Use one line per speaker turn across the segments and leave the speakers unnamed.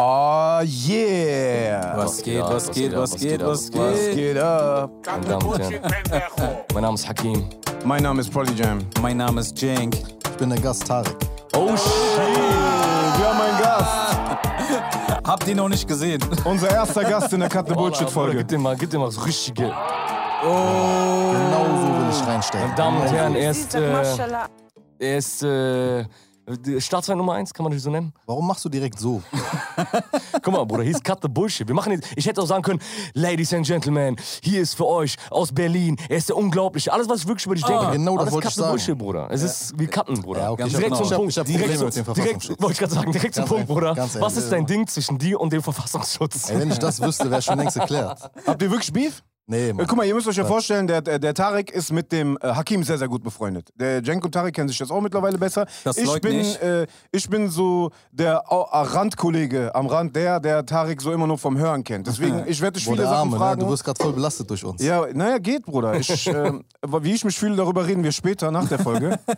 Oh yeah!
Was geht, was geht, was geht, was
Was
geht?
geht ab?
Mein Name ist Hakim.
Mein Name ist Prolly Jam.
Mein Name ist Cenk.
Ich bin der Gast Tarek.
Oh shit!
Wir haben einen Gast.
Habt ihr noch nicht gesehen?
Unser erster Gast in der Cut the Bullshit
Bruder,
Folge.
Gib dir mal, gib dir mal so richtige.
Genau so will ich reinsteigen.
Meine Damen und Herren, er ist, äh, er ist äh, Staatsfeind Nummer 1, kann man das so nennen?
Warum machst du direkt so?
Guck mal, Bruder, hier ist Cut the Bullshit. Wir machen jetzt, ich hätte auch sagen können, Ladies and Gentlemen, hier ist für euch aus Berlin, er ist der Unglaubliche. Alles, was ich wirklich über dich denke.
genau das wollte ich sagen.
Bullshit, Bruder. Es ist, wir cutten, Bruder.
Ja, okay,
direkt
genau.
zum
Ich hab-
Punkt.
ich hab
direkt,
Probleme
zum-
mit dem
direkt,
Verfassungsschutz.
wollte ich gerade sagen, direkt zum Punkt, Bruder. Was ist dein Ding zwischen dir und dem Verfassungsschutz?
Ey, wenn ich das wüsste, wäre schon längst erklärt.
Habt ihr wirklich Beef?
Nee,
Äh,
Mann.
Guck mal, ihr müsst euch ja vorstellen, der, der, der Tarek ist mit dem äh, Hakim sehr, sehr gut befreundet. Der Cenk und Tarek kennen sich jetzt auch mittlerweile besser.
Das
ich, bin,
ich.
äh, ich bin so der äh, Randkollege am Rand, der, der Tarek so immer nur vom Hören kennt. Deswegen, ich werde dich viele
der
Sachen
Arme, ne?
fragen.
Du wirst gerade voll belastet durch uns.
ja, naja, geht, Bruder. Ich, ähm, wie ich mich fühle, darüber reden wir später nach der Folge.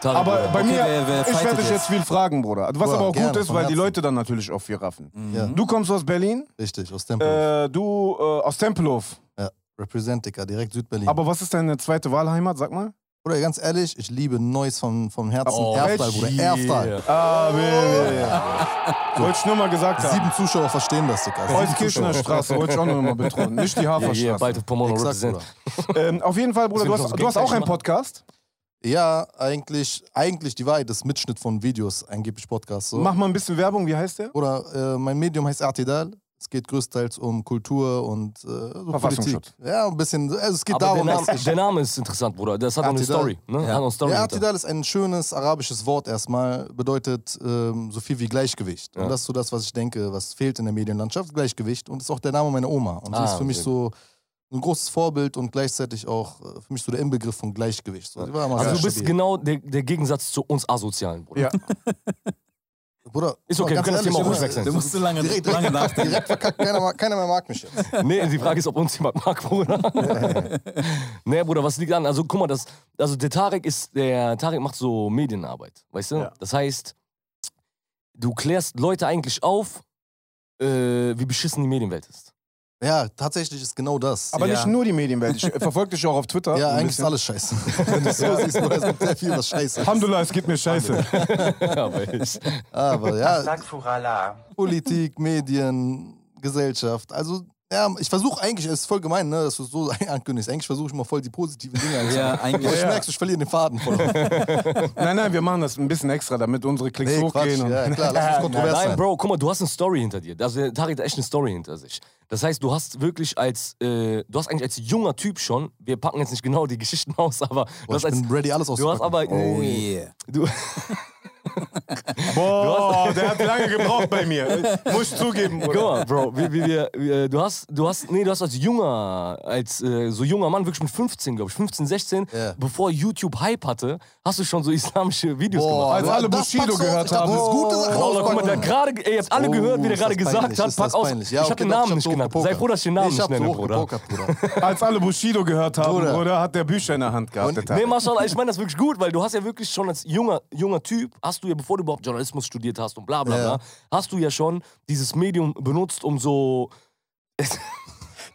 Tarek,
Aber
Bruder.
bei
Okay,
mir,
wer- wer
ich werde dich
jetzt?
viel fragen, Bruder. Was
Bruder,
aber auch gut
gerne,
ist,
von
weil die
Herzen.
Leute dann natürlich auch viel raffen.
Ja.
Du kommst aus Berlin,
Richtig, aus Tempelhof.
äh, du äh, aus Tempelhof.
Ja, Representica, direkt Südberlin.
Aber was ist deine zweite Wahlheimat, sag mal?
Bruder, ganz ehrlich, ich liebe Neuss vom, vom Herzen.
Oh,
Erftal, Bruder,
yeah.
Erftal.
Ah, Baby. Wollte ich nur mal gesagt haben.
Sieben Zuschauer verstehen das, Digga. Zuschauer.
Straße, wollte ich auch nur mal betonen. Nicht die
Ja, hier,
Haferstraße.
bald auf Pomona
Exakt,
represent.
Bruder.
ähm, auf jeden Fall, Bruder, du hast,
so
du hast auch einen Podcast.
Ja, eigentlich, eigentlich die Wahrheit ist Mitschnitt von Videos, angeblich Podcast. So.
Mach mal ein bisschen Werbung, wie heißt der?
Oder äh, mein Medium heißt Artidal. Es geht größtenteils um Kultur und äh, so
Verfassungsschutz.
Politik. Ja, ein bisschen. Also es geht
Aber der
darum,
Name,
dass ich.
der Name ist interessant, Bruder. Das hat auch eine
Artidal.
Story. Ne?
Ja.
Hat eine Story
Ja. Artidal ist ein schönes arabisches Wort erstmal, bedeutet ähm, so viel wie Gleichgewicht.
Ja.
Und das ist so das, was ich denke, was fehlt in der Medienlandschaft, Gleichgewicht. Und ist auch der Name meiner Oma. Und sie
Ah,
ist für mich so ein großes Vorbild und gleichzeitig auch äh, für mich so der Inbegriff von Gleichgewicht. So, sie war immer
Also du bist
stabil.
genau der, der Gegensatz zu uns Asozialen, Bruder.
Ja.
Bruder,
Ist okay, wir können das
ehrlich,
Thema auch
Bruder,
ruhig wechseln.
Du musst zu lange,
Direkt,
lange
direkt,
nachdenken.
direkt verkackt, keiner, mag- keiner mehr mag mich jetzt.
Nee, die Frage ist, ob uns jemand mag, Bruder. nee, Bruder, was liegt an? Also guck mal, das, also der Tarek ist, der Tarek macht so Medienarbeit, weißt du?
Ja.
Das heißt, du klärst Leute eigentlich auf, äh, wie beschissen die Medienwelt ist.
Ja, tatsächlich ist genau das.
Aber
Ja.
nicht nur die Medienwelt. Ich äh, verfolge dich auch auf Twitter.
ja, eigentlich ist alles scheiße. Wenn du es so siehst, es gibt sehr viel, was scheiße ist.
Alhamdulillah, es geht mir scheiße.
Aber ich,
Aber ja. Politik, Medien, Gesellschaft. Also, ja, ich versuche eigentlich, es ist voll gemein, ne, dass du so ankündigst. Eigentlich versuche ich mal voll die positiven Dinge anzusehen.
Ja,
Aber
eigentlich.
ich
Ja.
merke, ich verliere den Faden voll.
Nein, nein, wir machen das ein bisschen extra, damit unsere Klicks
Nee, Quatsch.
hochgehen. und-
Ja, klar, lass uns kontrovers
Nein,
sein.
Bro, guck mal, du hast eine Story hinter dir. Also Tarek hat echt eine Story hinter sich. Das heißt, du hast wirklich als, äh, du hast eigentlich als junger Typ schon, wir packen jetzt nicht genau die Geschichten aus, aber du
Boah,
hast
ich
als,
bin ready, alles
du hast
auszupacken.
aber,
Oh yeah.
du,
Boah, der hat lange gebraucht bei mir. Muss ich zugeben,
Guck
Bruder.
mal, Bro, wie, wie wir, wie, äh, du hast, du hast, nee, du hast als junger, als äh, so junger Mann, wirklich mit 15, glaube ich, 15, 16,
Ja.
bevor YouTube Hype hatte, hast du schon so islamische Videos
Boah,
gemacht.
Als
Bro,
alle
das
Bushido gehört haben.
Das ist gute Sachen
Bro, guck mal, der gerade, ihr habt alle
Oh,
gehört, wie der gerade gesagt
peinlich,
hat. Pack aus.
Ja,
ich
okay,
hab den Namen
hab
nicht genannt.
gepokert.
Sei froh, dass ich den Namen
ich
nicht
hab
nenne, Bruder.
gepokert, Bruder.
Als alle Bushido gehört haben,
Bruder.
Hat der Bücher in der Hand gehabt.
Und-
der
Nee. Marshall, ich meine das wirklich gut, weil du hast ja wirklich schon als junger, junger Typ, hast du ja, bevor du überhaupt Journalismus studiert hast und bla bla
Ja.
bla, hast du ja schon dieses Medium benutzt, um so.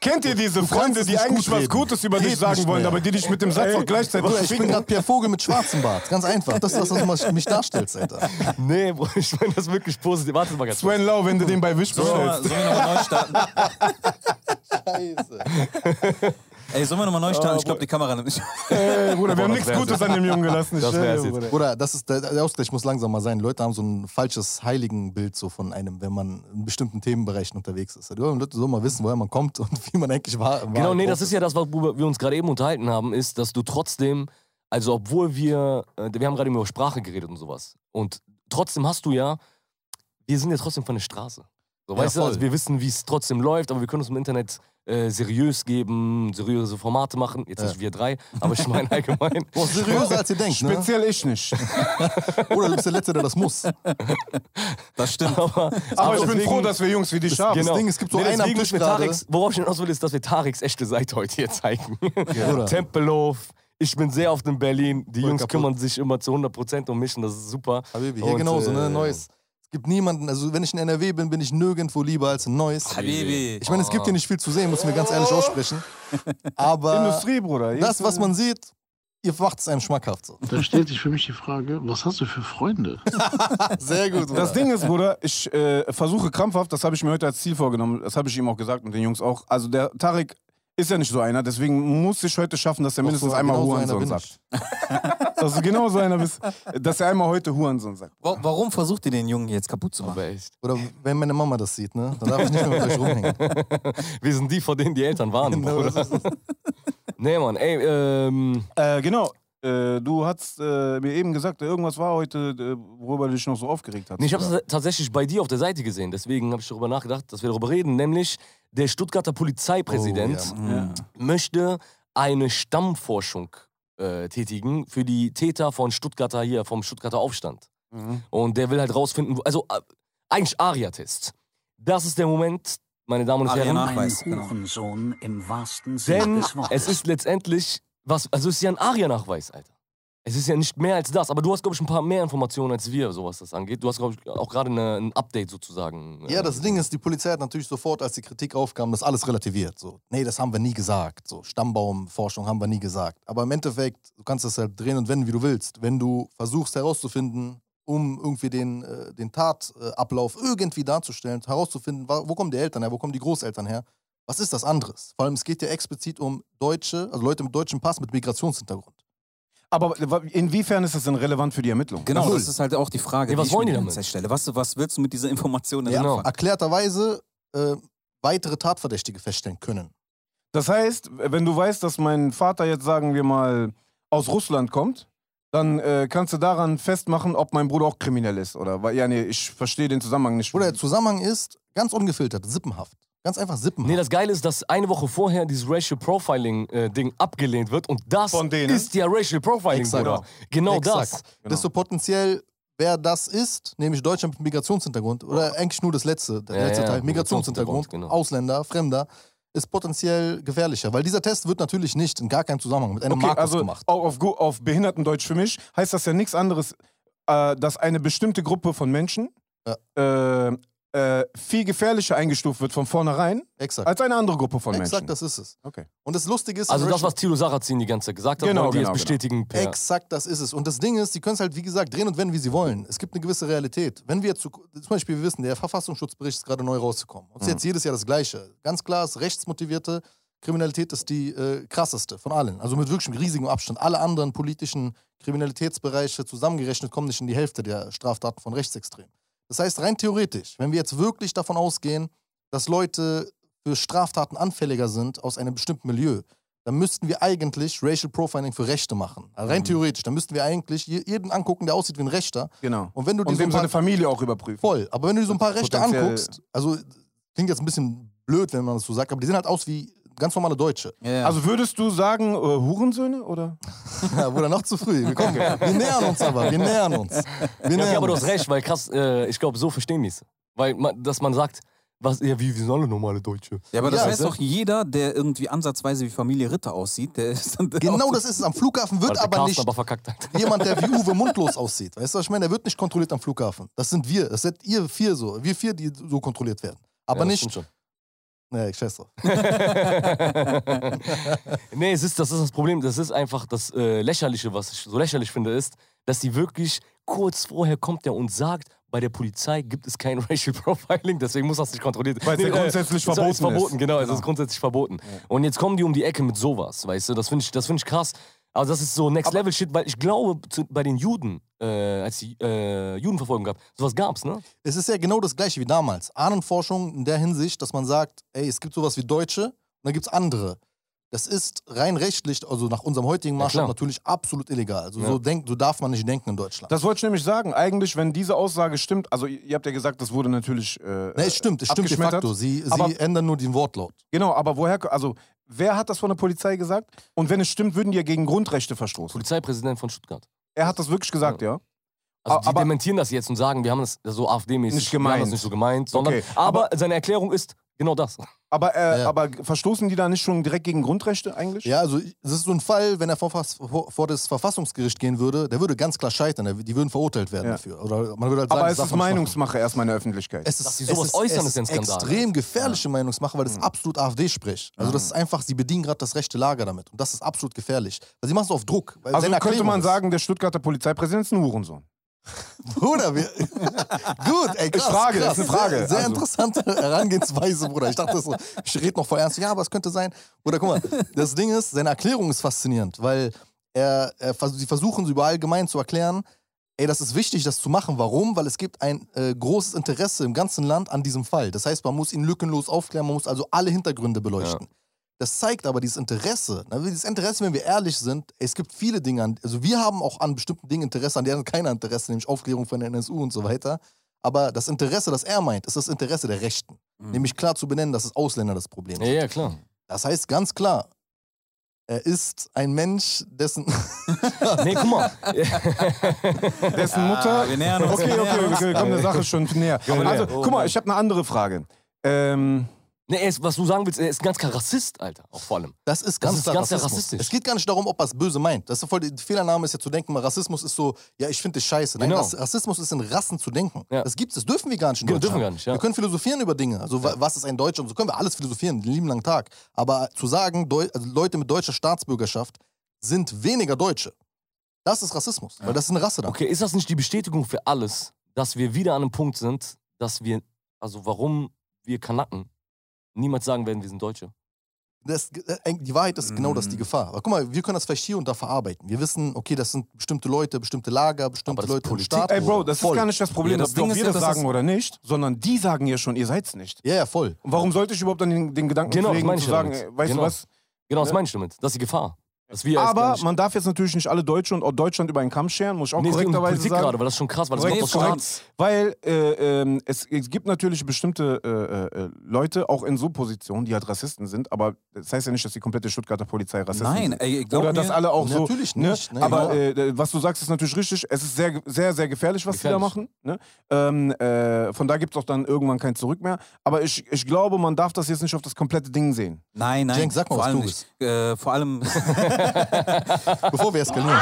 Kennt ihr diese Freunde, die eigentlich
gut
was. Gutes über dich sagen wollen, aber die dich mit dem Satz auch gleichzeitig
Bruder, ich bin gerade Pierre Vogel mit schwarzem Bart. Ganz einfach. Das ist das, was du mich darstellst, Alter.
Nee, Bro, ich meine das wirklich positiv. Warte mal ganz kurz.
Sven Lau, wenn du den bei Wish
Sollen wir, mal-
bestellst.
sollen wir nochmal neu starten?
Scheiße.
Ey, sollen wir nochmal neu starten? Ich glaube, die Kamera nimmt nicht.
Ey, Bruder, wir haben nichts Gutes an dem Jungen gelassen. ich
Das wär's jetzt.
Bruder.
Bruder, das ist der, der Ausgleich muss langsam mal sein. Leute haben so ein falsches Heiligenbild so von einem, wenn man in bestimmten Themenbereichen unterwegs ist. Die Leute sollen mal wissen, woher man kommt und wie man eigentlich war.
Genau, nee, das ist ja das, worüber wir uns gerade eben unterhalten haben, ist, dass du trotzdem, also obwohl wir, äh, wir haben gerade eben über Sprache geredet und sowas. Und trotzdem hast du ja, wir sind ja trotzdem von der Straße. So,
Ja,
weißt du,
voll.
also wir wissen, wie es trotzdem läuft, aber wir können uns im Internet äh, seriös geben, seriöse Formate machen. Jetzt nicht wir drei, aber ich meine allgemein.
Boah, seriöser als ihr denkt, ne?
Speziell ich nicht.
Oder du bist der Letzte, der das muss.
Das stimmt.
Aber,
Aber ich bin
deswegen-
froh, dass wir Jungs wie dich haben.
Genau.
Ding, es gibt so
Nee,
einen am Tisch.
Tareks, worauf ich hinaus will, ist, dass wir Tareks echte Seite heute hier zeigen.
Bruder.
Tempelhof, Ich bin sehr oft in Berlin. Die
Voll
Jungs
kaputt.
kümmern sich immer zu 100% um mich und das ist super.
Habibi, hier
Und,
genauso, ne?
äh,
Neues. Es gibt niemanden, also wenn ich in NRW bin, bin ich nirgendwo lieber als in Neuss.
Habibi.
Ich meine, es gibt hier nicht viel zu sehen, müssen wir ganz ehrlich aussprechen. Aber
Industrie, Bruder.
das, was man sieht, ihr macht es einem schmackhaft. So.
Da stellt sich für mich die Frage, was hast du für Freunde?
Sehr gut.
Das Ding ist, Bruder, ich äh, versuche krampfhaft, das habe ich mir heute als Ziel vorgenommen, das habe ich ihm auch gesagt und den Jungs auch. Also der Tarek ist ja nicht so einer, deswegen muss ich heute schaffen, dass er mindestens
so-
einmal
genau so
Hurensohn
bin
sagt. Dass du genau so einer bist, dass er einmal heute Hurensohn sagt.
Wa- Warum versucht ihr den Jungen jetzt kaputt zu machen?
Aber echt.
Oder wenn meine Mama das sieht, ne? Dann darf ich nicht mehr mit euch rumhängen.
Wir sind die, vor denen die Eltern waren.
Genau,
Bruder. Nee, Mann, ey, ähm,
Äh, genau. Äh, du hast äh, mir eben gesagt, irgendwas war heute, äh, worüber du dich noch so aufgeregt hast.
nee, ich habe es tatsächlich bei dir auf der Seite gesehen. Deswegen habe ich darüber nachgedacht, dass wir darüber reden. Nämlich, der Stuttgarter Polizeipräsident
Oh, ja,
möchte eine Stammforschung äh, tätigen für die Täter von Stuttgarter hier, vom Stuttgarter Aufstand.
Mhm.
Und der will halt rausfinden, also äh, eigentlich Aria-Test. Das ist der Moment, meine Damen und Herren.
Aria-Nachweis.
Ein
genau.
Im wahrsten Sinne
Denn
des Wortes.
es ist letztendlich, was, also es ist ja ein Aria-Nachweis, Alter. Es ist ja nicht mehr als das, aber du hast, glaube ich, ein paar mehr Informationen als wir, so was das angeht. Du hast, glaube ich, auch gerade eine- ein Update sozusagen.
Ja,
äh,
das Ding ist, die Polizei hat natürlich sofort, als die Kritik aufkam, das alles relativiert. So, nee, das haben wir nie gesagt. So, Stammbaumforschung haben wir nie gesagt. Aber im Endeffekt, du kannst das halt drehen und wenden, wie du willst. Wenn du versuchst herauszufinden, um irgendwie den, äh, den Tatablauf irgendwie darzustellen, herauszufinden, wo kommen die Eltern her, wo kommen die Großeltern her, was ist das anderes? Vor allem, es geht ja explizit um Deutsche, also Leute mit deutschem Pass mit Migrationshintergrund.
Aber inwiefern ist das denn relevant für die Ermittlung?
Genau,
Null.
das ist halt auch die Frage,
Nee, was
die ich
wollen
mir
die damit?
stelle. Was, was willst du mit dieser Information denn
Ja, genau.
Erklärterweise äh, weitere Tatverdächtige feststellen können.
Das heißt, wenn du weißt, dass mein Vater jetzt, sagen wir mal, aus Russland kommt, dann äh, kannst du daran festmachen, ob mein Bruder auch kriminell ist, oder? Weil, ja, nee, ich verstehe den Zusammenhang nicht.
Oder der Zusammenhang ist ganz ungefiltert, sippenhaft. Ganz einfach sippenhaft.
Nee, das Geile ist, dass eine Woche vorher dieses Racial Profiling-Ding abgelehnt wird und das
Von denen?
ist ja Racial Profiling,
Exakt.
Bruder. Genau
Exakt.
das.
Genau.
Desto potenziell, wer das ist, nämlich Deutschland mit Migrationshintergrund, oder eigentlich nur das letzte, der
Ja,
letzte
ja,
Teil, Migrationshintergrund,
Migrationshintergrund, genau.
Ausländer, Fremder, ist potenziell gefährlicher. Weil dieser Test wird natürlich nicht in gar keinem Zusammenhang mit einem
Okay,
Markus
also
gemacht.
auch auf, auf Behindertendeutsch für mich heißt das ja nichts anderes, äh, dass eine bestimmte Gruppe von Menschen äh, äh, viel gefährlicher eingestuft wird von vornherein
Exakt.
als eine andere Gruppe von
Exakt,
Menschen.
das ist es.
Okay.
Und das Lustige ist,
Also das, was Thilo Sarrazin die ganze Zeit gesagt hat,
Genau,
wollen die
genau,
jetzt bestätigen per...
Exakt, das ist es. Und das Ding ist, die können es halt, wie gesagt, drehen und wenden, wie sie wollen. Es gibt eine gewisse Realität. Wenn wir jetzt, zu- zum Beispiel, wir wissen, der Verfassungsschutzbericht ist gerade neu rausgekommen. Und es ist jetzt jedes Jahr das Gleiche. Ganz klar ist, rechtsmotivierte Kriminalität ist die äh, krasseste von allen. Also mit wirklich riesigem Abstand. Alle anderen politischen Kriminalitätsbereiche zusammengerechnet kommen nicht in die Hälfte der Straftaten von Rechtsextremen. Das heißt, rein theoretisch, wenn wir jetzt wirklich davon ausgehen, dass Leute für Straftaten anfälliger sind aus einem bestimmten Milieu, dann müssten wir eigentlich Racial Profiling für Rechte machen. Also rein theoretisch, dann müssten wir eigentlich je- jeden angucken, der aussieht wie ein Rechter.
Genau.
Und wenn du dir so
seine Familie auch überprüfen.
voll, aber wenn du dir so ein paar Rechte anguckst, also klingt jetzt ein bisschen blöd, wenn man das so sagt, aber die sehen halt aus wie ganz normale Deutsche.
Ja, ja.
Also würdest du sagen, äh, Hurensöhne oder?
Ja, Bruder, noch zu früh. Wir, kommen, wir nähern uns aber, wir nähern uns. Wir
Ja,
nähern
okay, aber du hast recht, weil krass, äh, ich glaube, so verstehen die es. Weil, man, dass man sagt, was, ja, wie, wir sind alle normale Deutsche.
ja, aber das
Ja,
weiß
also-
doch jeder, der irgendwie ansatzweise wie Familie Ritter aussieht, der ist dann
Genau das ist es. Am Flughafen wird
der
aber nicht
aber verkackt hat.
jemand, der wie Uwe mundlos aussieht. Weißt du, was ich meine? Der wird nicht kontrolliert am Flughafen. Das sind wir. Das seid ihr vier so. Wir vier, die so kontrolliert werden. Aber
Ja,
nicht. Nee, ich scheiß drauf.
nee, es ist, das ist das Problem. Das ist einfach das äh, Lächerliche, was ich so lächerlich finde, ist, dass die wirklich kurz vorher kommt der und sagt, bei der Polizei gibt es kein Racial Profiling, deswegen muss das nicht kontrolliert
Weil es ja grundsätzlich
es ist
verboten
verboten,
ist.
genau, es
Genau.
ist grundsätzlich verboten. Und jetzt kommen die um die Ecke mit sowas, weißt du, das finde ich, das find ich krass. Also das ist so Next Level Shit, weil ich glaube, zu, bei den Juden, äh, als die äh, Judenverfolgung gab, sowas gab's, ne?
Es ist ja genau das gleiche wie damals. Ahnenforschung in der Hinsicht, dass man sagt, ey, es gibt sowas wie Deutsche und dann gibt es andere. Das ist rein rechtlich, also nach unserem heutigen
Ja,
Maßstab
klar.
natürlich absolut illegal. Also
Ja.
so, denk, so darf man nicht denken in Deutschland.
Das wollte ich nämlich sagen. Eigentlich, wenn diese Aussage stimmt, also ihr habt ja gesagt, das wurde natürlich. Äh,
ne, es stimmt, es stimmt de facto. Sie,
Aber-
sie ändern nur den Wortlaut.
Genau, aber woher, also wer hat das von der Polizei gesagt? Und wenn es stimmt, würden die ja gegen Grundrechte verstoßen.
Polizeipräsident von Stuttgart.
Er hat das wirklich gesagt, ja?
Also die
Aber-
dementieren das jetzt und sagen, wir haben das so AfD-mäßig
Nicht
Wir haben das
gemeint.
nicht so gemeint, sondern
Okay,
aber, seine Erklärung ist, Genau das.
Aber, äh,
Ja.
aber verstoßen die da nicht schon direkt gegen Grundrechte eigentlich?
Ja, also es ist so ein Fall, wenn er vor, vor, das Verfassungsgericht gehen würde, der würde ganz klar scheitern. Die würden verurteilt werden
Ja.
dafür. Oder man würde halt
Aber
sagen,
es
das
ist. Meinungsmache erstmal in der Öffentlichkeit.
Es ist,
Dass sie sowas
es ist,
äußern,
es
ist ja ein Skandal.
extrem gefährliche Meinungsmache, weil das absolut AfD-Sprech. Also das ist einfach, sie bedienen gerade das rechte Lager damit. Und das ist absolut gefährlich. Weil sie machen es auf Druck. Weil
also könnte man
ist-
sagen, der Stuttgarter Polizeipräsident ist ein Hurensohn.
Bruder, wir. Gut, ey, krass.
Frage,
krass.
ist eine Frage.
Sehr, sehr
Also.
interessante Herangehensweise, Bruder. Ich dachte so, ich rede noch voll ernst. Ja, aber es könnte sein. Bruder, guck mal, das Ding ist, seine Erklärung ist faszinierend, weil er, er, sie versuchen, so über allgemein zu erklären, ey, das ist wichtig, das zu machen. Warum? Weil es gibt ein äh, großes Interesse im ganzen Land an diesem Fall. Das heißt, man muss ihn lückenlos aufklären, man muss also alle Hintergründe beleuchten. Das zeigt aber dieses Interesse. Dieses Interesse, wenn wir ehrlich sind, es gibt viele Dinge, an, also wir haben auch an bestimmten Dingen Interesse, an denen keiner Interesse, nämlich Aufklärung von der NSU und so weiter. Aber das Interesse, das er meint, ist das Interesse der Rechten. Nämlich klar zu benennen, dass es Ausländer das Problem
Ja,
sind.
ja, klar.
Das heißt ganz klar, er ist ein Mensch, dessen.
Nee, guck mal.
Dessen Mutter.
wir nähern uns,
Okay, okay, wir kommen der Sache schon näher. Also, guck mal, ich habe eine andere Frage. Ähm,
Nee, er ist, was du sagen willst, er ist ein ganz klar Rassist, Alter. Auch vor allem.
Das ist
Das
ganz
ist
klar
ganz klar rassistisch.
Es geht gar nicht darum, ob er es böse meint. Das ist voll, die Fehlername ist ja zu denken, Rassismus ist so, ja, ich finde das scheiße. Nein,
Genau.
Rass- Rassismus ist in Rassen zu denken.
Ja.
Das gibt's, das dürfen wir gar nicht in
Genau,
Deutschland.
dürfen wir gar nicht, ja.
Wir können philosophieren über Dinge. Also wa- was ist ein Deutscher? Und so können wir alles philosophieren, den lieben langen Tag. Aber zu sagen, Deu also Leute mit deutscher Staatsbürgerschaft sind weniger Deutsche, das ist Rassismus. Weil das ist eine Rasse dann.
Okay, ist das nicht die Bestätigung für alles, dass wir wieder an einem Punkt sind, dass wir, also warum wir Kanaken niemals sagen werden, wir sind Deutsche?
Das, äh, die Wahrheit ist genau das die
Mm.
Gefahr. Aber guck mal, wir können das vielleicht hier und da verarbeiten. Wir wissen, okay, das sind bestimmte Leute, bestimmte Lager, bestimmte
Aber das ist
Leute im. Staat.
ey, Bro, das
Voll.
ist gar nicht das Problem,
Ja, das
dass ob wir das sagen
das-
oder nicht, sondern die sagen ja schon, ihr seid's nicht.
Ja, ja, voll.
Und warum sollte ich überhaupt dann den, den Gedanken
Genau, das
pflegen,
meine ich
zu
ja
sagen,
damit.
ey, weißt
Genau.
du was?
Genau, das
Ja.
meine ich damit. Das ist die Gefahr.
Aber man darf jetzt natürlich nicht alle Deutsche und auch Deutschland über einen Kamm scheren, muss ich auch
nee,
korrekterweise
Politik
sagen.
gerade, weil das ist schon krass, weil das
korrekt.
Staats.
Weil äh, ähm, es, es gibt natürlich bestimmte äh, äh, Leute, auch in so Positionen, die halt Rassisten sind, aber das heißt ja nicht, dass die komplette Stuttgarter Polizei Rassisten
Nein,
sind.
ey, glaub
Oder dass alle auch so.
Natürlich
Ne?
nicht, ne,
aber
genau.
äh, was du sagst, ist natürlich richtig. Es ist sehr, sehr, sehr gefährlich, was
Gefährlich.
die da machen. Ne? Ähm, äh, von da gibt es auch dann irgendwann kein Zurück mehr. Aber ich, ich glaube, man darf das jetzt nicht auf das komplette Ding sehen.
Nein, nein.
Cenk, sag mal,
vor
was
allem
du
nicht. Äh, vor allem,
Bevor wir eskalieren.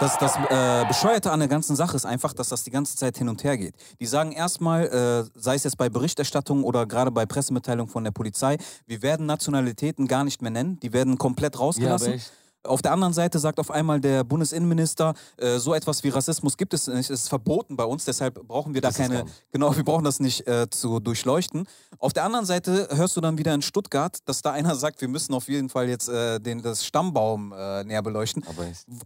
Das, das äh, Bescheuerte an der ganzen Sache ist einfach, dass das die ganze Zeit hin und her geht. Die sagen erstmal, äh, sei es jetzt bei Berichterstattung oder gerade bei Pressemitteilung von der Polizei, wir werden Nationalitäten gar nicht mehr nennen, die werden komplett
Ja,
rausgelassen.
echt.
Auf der anderen Seite sagt auf einmal der Bundesinnenminister, äh, so etwas wie Rassismus gibt es nicht, es ist verboten bei uns, deshalb brauchen wir da
Das
keine, genau, wir brauchen das nicht äh, zu durchleuchten. Auf der anderen Seite hörst du dann wieder in Stuttgart, dass da einer sagt, wir müssen auf jeden Fall jetzt äh, den, das Stammbaum äh, näher beleuchten.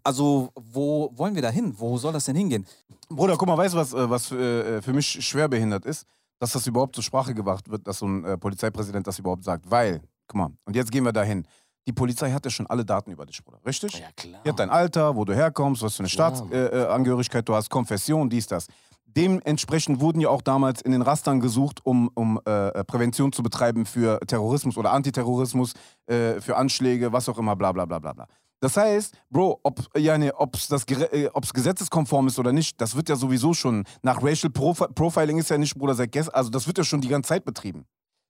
Also, wo wollen wir da hin? Wo soll das denn hingehen?
Bruder, guck mal, weißt du, was, äh, was äh, für mich schwer behindert ist? Dass das überhaupt zur Sprache gebracht wird, dass so ein äh, Polizeipräsident das überhaupt sagt. Weil, guck mal, und jetzt gehen wir dahin. Die Polizei hat ja schon alle Daten über dich, Bruder. Richtig?
Ja, klar.
Die hat dein Alter, wo du herkommst, was für eine. Staatsangehörigkeit äh, Angehörigkeit du hast, Konfession, dies, das. Dementsprechend wurden ja auch damals in den Rastern gesucht, um, um äh, Prävention zu betreiben für Terrorismus oder Antiterrorismus, äh, für Anschläge, was auch immer, bla bla bla bla bla. Das heißt, Bro, ob ja, ne, ob's das gere- äh, ob's gesetzeskonform ist oder nicht, das wird ja sowieso schon, nach Racial Profi Profiling ist ja nicht, Bruder, seit gestern, also das wird ja schon die ganze Zeit betrieben.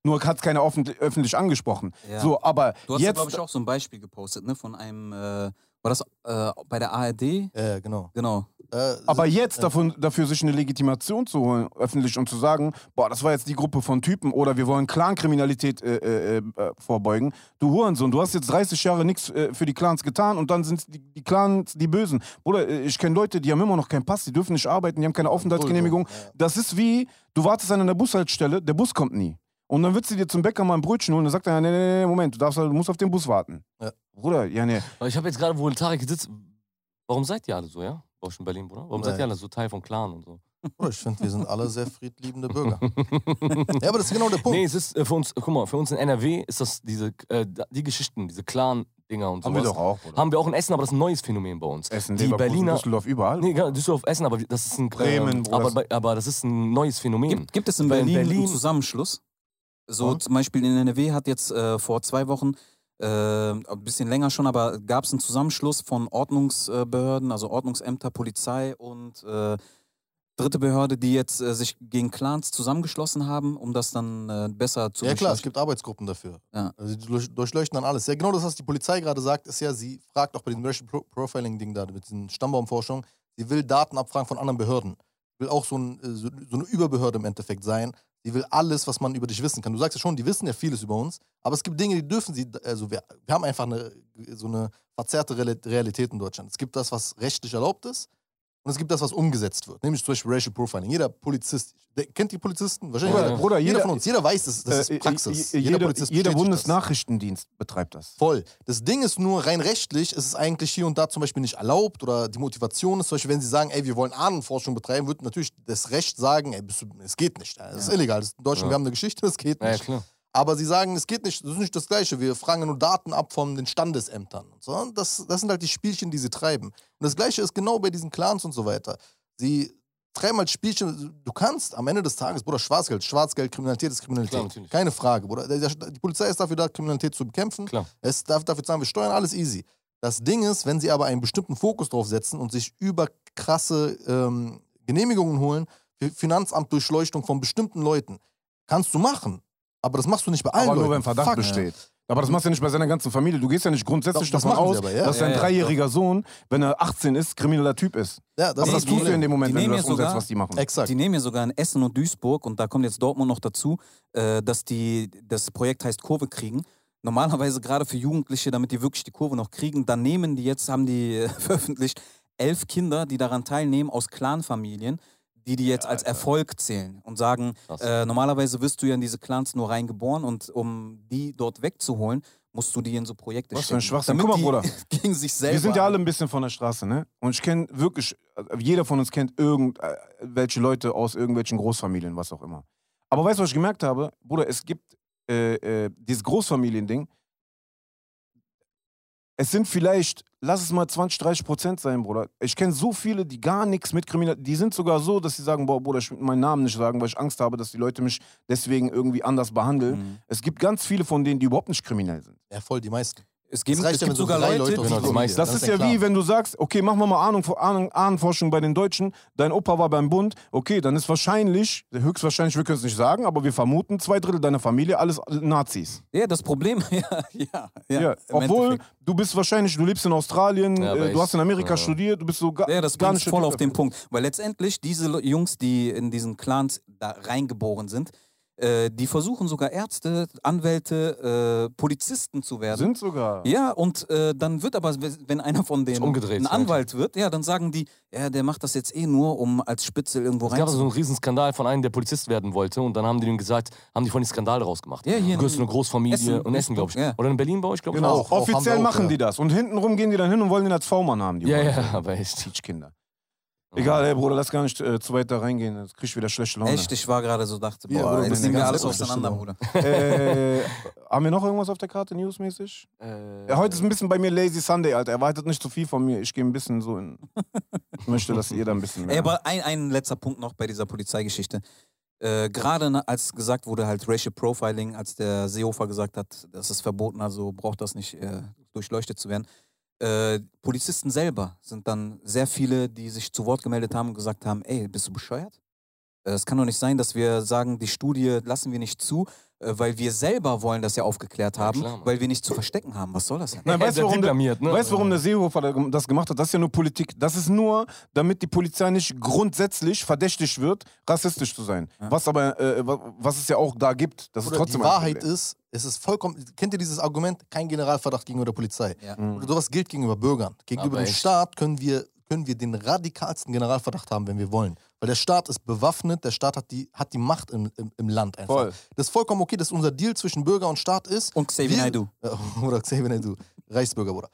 Nur hat es keiner öffentlich, öffentlich angesprochen.
Ja.
So, aber
Du hast ja,
jetzt.
glaube ich, auch so ein Beispiel gepostet, ne? Von einem, äh, war das äh, bei der ARD?
Ja, genau.
Genau.
Äh,
Aber jetzt davon, dafür sich eine Legitimation zu holen, öffentlich und zu sagen, boah, das war jetzt die Gruppe von Typen oder wir wollen Clankriminalität äh, äh, äh, vorbeugen. Du Hurensohn, du hast jetzt 30 Jahre nichts äh, für die Clans getan und dann sind die, die Clans die Bösen. Bruder, äh, ich kenne Leute, die haben immer noch keinen Pass, die dürfen nicht arbeiten, die haben keine Aufenthaltsgenehmigung. Das ist wie, du wartest an einer Bushaltestelle, der Bus kommt nie. Und dann wird sie dir zum Bäcker mal ein Brötchen holen, dann sagt er, nee, nee, nee, Moment, du, darfst, du musst auf den Bus warten.
Ja.
Bruder, ja, nee.
Aber ich habe jetzt gerade, wo Tarek sitzt, warum seid ihr alle so, ja? Bei euch in Berlin, Bruder? Warum seid
Nein.
ihr alle so Teil vom Clan und so?
Bruder, ich finde, wir sind alle sehr friedliebende Bürger. ja, aber das ist genau der Punkt.
Nee, es ist äh, für uns, guck mal, für uns in NRW ist das diese, äh, die Geschichten, diese Clan-Dinger und
Haben
sowas.
wir doch auch, Bruder.
Haben wir auch in Essen, aber das ist ein neues Phänomen bei uns.
Essen,
die
Leverkusen,
Berliner.
Düsseldorf, überall.
Nee, genau, Düsseldorf, Essen, aber das ist ein.
Bremen, Bruder.
aber, aber das ist ein neues Phänomen.
Gibt, gibt es in Berlin,
Berlin-
einen Zusammenschluss? So
Und?
zum Beispiel in NRW hat jetzt äh, vor zwei Wochen, äh, ein bisschen länger schon, aber gab es einen Zusammenschluss von Ordnungsbehörden, also Ordnungsämter, Polizei und äh, dritte Behörde, die jetzt äh, sich gegen Clans zusammengeschlossen haben, um das dann äh, besser zu
Ja klar, es gibt Arbeitsgruppen dafür.
Ja.
Also die durch, durchleuchten dann alles. Ja, genau das, was die Polizei gerade sagt, ist ja, sie fragt auch bei diesem Racial Pro Profiling-Ding da, mit diesen Stammbaumforschung, sie will Daten abfragen von anderen Behörden. Will auch so, ein, äh, so eine Überbehörde im Endeffekt sein. Sie will alles, was man über dich wissen kann. Du sagst ja schon, die wissen ja vieles über uns, aber es gibt Dinge, die dürfen sie, also wir, wir haben einfach eine, so eine verzerrte Reali- Realität in Deutschland. Es gibt das, was rechtlich erlaubt ist und es gibt das, was umgesetzt wird. Nämlich zum Beispiel Racial Profiling. Jeder Polizist, der, kennt die Polizisten? Wahrscheinlich. Jeder,
Bruder,
jeder
jeder-
von uns, jeder weiß, das, das
Äh,
ist Praxis.
äh, Jeder,
Polizist
jeder
bestätigt das.
Bundesnachrichtendienst betreibt das.
Voll. Das Ding ist nur, rein rechtlich ist es eigentlich hier und da zum Beispiel nicht erlaubt oder die Motivation ist zum Beispiel, wenn sie sagen, ey, wir wollen Ahnenforschung betreiben, wird natürlich das Recht sagen, ey, es geht nicht. Das ist illegal. Das ist in Deutschland,
Ja.
wir haben eine Geschichte, das geht
Ja, ja,
nicht.
klar.
Aber sie sagen, es geht nicht, das ist nicht das Gleiche. Wir fragen nur Daten ab von den Standesämtern. Und so. Und das, das sind halt die Spielchen, die sie treiben. Und das Gleiche ist genau bei diesen Clans und so weiter. Sie treiben halt Spielchen. Du kannst am Ende des Tages, Bruder, Schwarzgeld, Schwarzgeld, Kriminalität ist Kriminalität.
Klar.
Keine Frage, Bruder. Der- der- Die Polizei ist dafür da, Kriminalität zu bekämpfen.
Klar.
Es darf dafür zahlen, wir steuern alles easy. Das Ding ist, wenn sie aber einen bestimmten Fokus drauf setzen und sich über krasse ähm, Genehmigungen holen, Finanzamtdurchleuchtung von bestimmten Leuten, kannst du machen. Aber das machst du nicht bei allen
Aber nur
Leuten.
wenn Verdacht
Fuck.
besteht. Aber das machst du ja nicht bei seiner ganzen Familie. Du gehst ja nicht grundsätzlich
Doch, das
davon
machen sie
aus,
aber, ja.
dass
Ja,
dein
ja,
dreijähriger Sohn, wenn er 18 ist, krimineller Typ ist.
Ja, das
Aber
ist
das
die-
tust du in dem Moment,
die
wenn du
nehmen
das
ja
umsetzt,
sogar-
was die machen.
Exakt.
Die nehmen ja sogar in Essen und Duisburg, und da kommt jetzt Dortmund noch dazu, äh, dass die, das Projekt heißt Kurve kriegen. Normalerweise gerade für Jugendliche, damit die wirklich die Kurve noch kriegen, dann nehmen die jetzt, haben die äh, veröffentlicht, elf Kinder, die daran teilnehmen aus Clanfamilien, die die jetzt als Erfolg zählen und sagen, äh, normalerweise wirst du ja in diese Clans nur reingeboren und um die dort wegzuholen, musst du die in so Projekte
Was für ein. Schwachsinn. Guck mal, Bruder.
gegen sich selber.
Wir sind ja alle ein bisschen von der Straße, ne? Und ich kenne wirklich, äh, jeder von uns kennt irgendwelche Leute aus irgendwelchen Großfamilien, was auch immer. Aber weißt du, was ich gemerkt habe? Bruder, es gibt äh, äh, dieses Großfamiliending. Es sind vielleicht, lass es mal 20, 30 Prozent sein, Bruder. Ich kenne so viele, die gar nichts mit Kriminalität, die sind sogar so, dass sie sagen, boah, Bruder, ich will meinen Namen nicht sagen, weil ich Angst habe, dass die Leute mich deswegen irgendwie anders behandeln.
Mhm.
Es gibt ganz viele von denen, die überhaupt nicht kriminell sind.
Ja, voll, die meisten.
Es gibt,
Es reicht
es gibt sogar Leute,
Leute
die
Genau, meisten.
Das,
das
ist ja
klar.
wie, wenn du sagst, okay, machen wir mal Ahnung, Ahnung, Ahnenforschung bei den Deutschen. Dein Opa war beim Bund. Okay, dann ist wahrscheinlich, höchstwahrscheinlich, wir können es nicht sagen, aber wir vermuten, zwei Drittel deiner Familie, alles Nazis.
Ja, das Problem, ja, ja. ja,
Ja, obwohl
Endeffekt.
du bist wahrscheinlich, du lebst in Australien,
Ja,
äh, du hast in Amerika studiert, du bist so ga,
Ja, das
gar nicht
voll auf den. Punkt. Weil letztendlich diese Jungs, die in diesen Clans da reingeboren sind, äh, die versuchen sogar Ärzte, Anwälte, äh, Polizisten zu werden.
Sind sogar.
Ja, und äh, dann wird aber, wenn einer von denen
umgedreht,
ein Anwalt wird, ja, dann sagen die, ja, der macht das jetzt eh nur, um als Spitzel irgendwo
Es gab so
rein.
einen riesen Skandal von einem, der Polizist werden wollte und dann haben die ihm gesagt, haben die von den Skandal rausgemacht.
Ja, hier
du gehörst einer Großfamilie
Essen,
und Essen, glaube ich.
ja.
Oder in Berlin bei euch, glaube ich.
Genau,
Auch,
offiziell
auch,
machen
ja.
die das. Und hintenrum gehen die dann hin und wollen den als V-Mann haben. Die
Ja,
wollen.
ja, aber echt.
Teach-Kinder. Egal, ey, Bruder, lass gar nicht äh, zu weit da reingehen. Jetzt krieg ich wieder schlechte Laune.
Echt, ich war gerade so, dachte,
Ja,
boah,
Bruder,
jetzt
das
nehmen wir alles
ganz
auseinander, Bruder.
äh, haben wir noch irgendwas auf der Karte, newsmäßig?
Äh,
Ja, heute ist ein bisschen bei mir Lazy Sunday, Alter. Erwartet nicht zu viel von mir. Ich gehe ein bisschen so in. Ich möchte, dass ihr da ein bisschen mehr.
Ey, aber ein, ein letzter Punkt noch bei dieser Polizeigeschichte. Äh, Gerade ne, als gesagt wurde, halt Racial Profiling, als der Seehofer gesagt hat, das ist verboten, also braucht das nicht äh, durchleuchtet zu werden. Äh, Polizisten selber sind dann sehr viele, die sich zu Wort gemeldet haben und gesagt haben, ey, bist du bescheuert? Äh, Es kann doch nicht sein, dass wir sagen, die Studie lassen wir nicht zu, weil wir selber wollen das ja aufgeklärt haben,
klar, Mann.
weil wir nichts zu verstecken haben. Was soll das denn?
Nein, weißt du,
der
warum der,
deklamiert, ne?
weißt, du, warum der Seehofer da- das gemacht hat? Das ist ja nur Politik. Das ist nur, damit die Polizei nicht grundsätzlich verdächtigt wird, rassistisch zu sein. Was aber, äh, wa- was es ja auch da gibt. Das ist trotzdem
die Wahrheit ist, es ist vollkommen, kennt ihr dieses Argument, kein Generalverdacht gegenüber der Polizei?
Ja.
Oder sowas gilt gegenüber Bürgern. Gegenüber
Aber
dem
echt.
Staat können wir, können wir den radikalsten Generalverdacht haben, wenn wir wollen. Weil der Staat ist bewaffnet, der Staat hat die, hat die Macht im, im, im Land einfach.
Voll.
Das ist vollkommen okay, dass unser Deal zwischen Bürger und Staat ist.
Und Xavier.
Äh, Oder Xavier Naidoo, Reichsbürger, Bruder.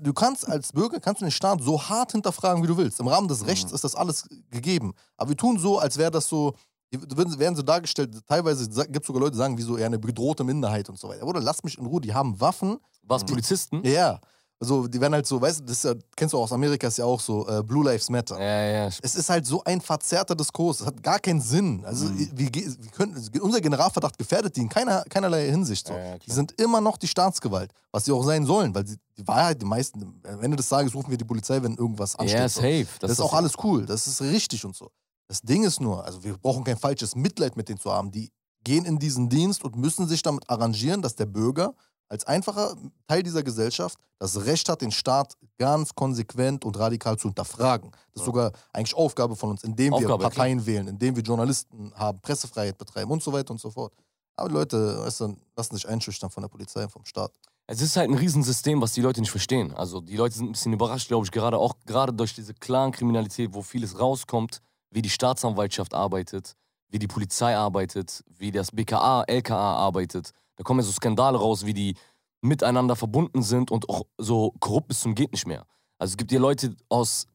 Du kannst als Bürger, kannst du den Staat so hart hinterfragen, wie du willst. Im Rahmen des Rechts ist das alles gegeben. Aber wir tun so, als wäre das so, werden so dargestellt, teilweise gibt es sogar Leute, die sagen, wie so eher eine bedrohte Minderheit und so weiter. Oder lass mich in Ruhe, die haben Waffen.
Was, Polizisten?
Ja, ja. Also die werden halt so, weißt du, das ja, kennst du auch aus Amerika, ist ja auch so, äh, Blue Lives Matter.
Ja, ja.
Es ist halt so ein verzerrter Diskurs. Es hat gar keinen Sinn. Also,
Mhm.
wir, wir können, unser Generalverdacht gefährdet die in keiner, keinerlei Hinsicht. So.
Ja,
die sind immer noch die Staatsgewalt, was sie auch sein sollen, weil sie, die Wahrheit, die meisten, am Ende des Tages rufen wir die Polizei, wenn irgendwas ansteht.
Ja,
so.
safe.
Das, ist auch alles cool. Das ist richtig und so. Das Ding ist nur, also wir brauchen kein falsches Mitleid mit denen zu haben. Die gehen in diesen Dienst und müssen sich damit arrangieren, dass der Bürger als einfacher Teil dieser Gesellschaft das Recht hat, den Staat ganz konsequent und radikal zu hinterfragen. Das ist sogar eigentlich Aufgabe von uns, indem wir
Aufgabe,
Parteien wählen, indem wir Journalisten haben, Pressefreiheit betreiben und so weiter und so fort. Aber die Leute weißt du, lassen sich einschüchtern von der Polizei und vom Staat.
Es ist halt ein Riesensystem, was die Leute nicht verstehen. Also die Leute sind ein bisschen überrascht, glaube ich, gerade auch gerade durch diese Clan-Kriminalität, wo vieles rauskommt, wie die Staatsanwaltschaft arbeitet, wie die Polizei arbeitet, wie das BKA, LKA arbeitet. Da kommen ja so Skandale raus, wie die miteinander verbunden sind und auch so korrupt bis zum geht nicht mehr. Also es gibt ja Leute aus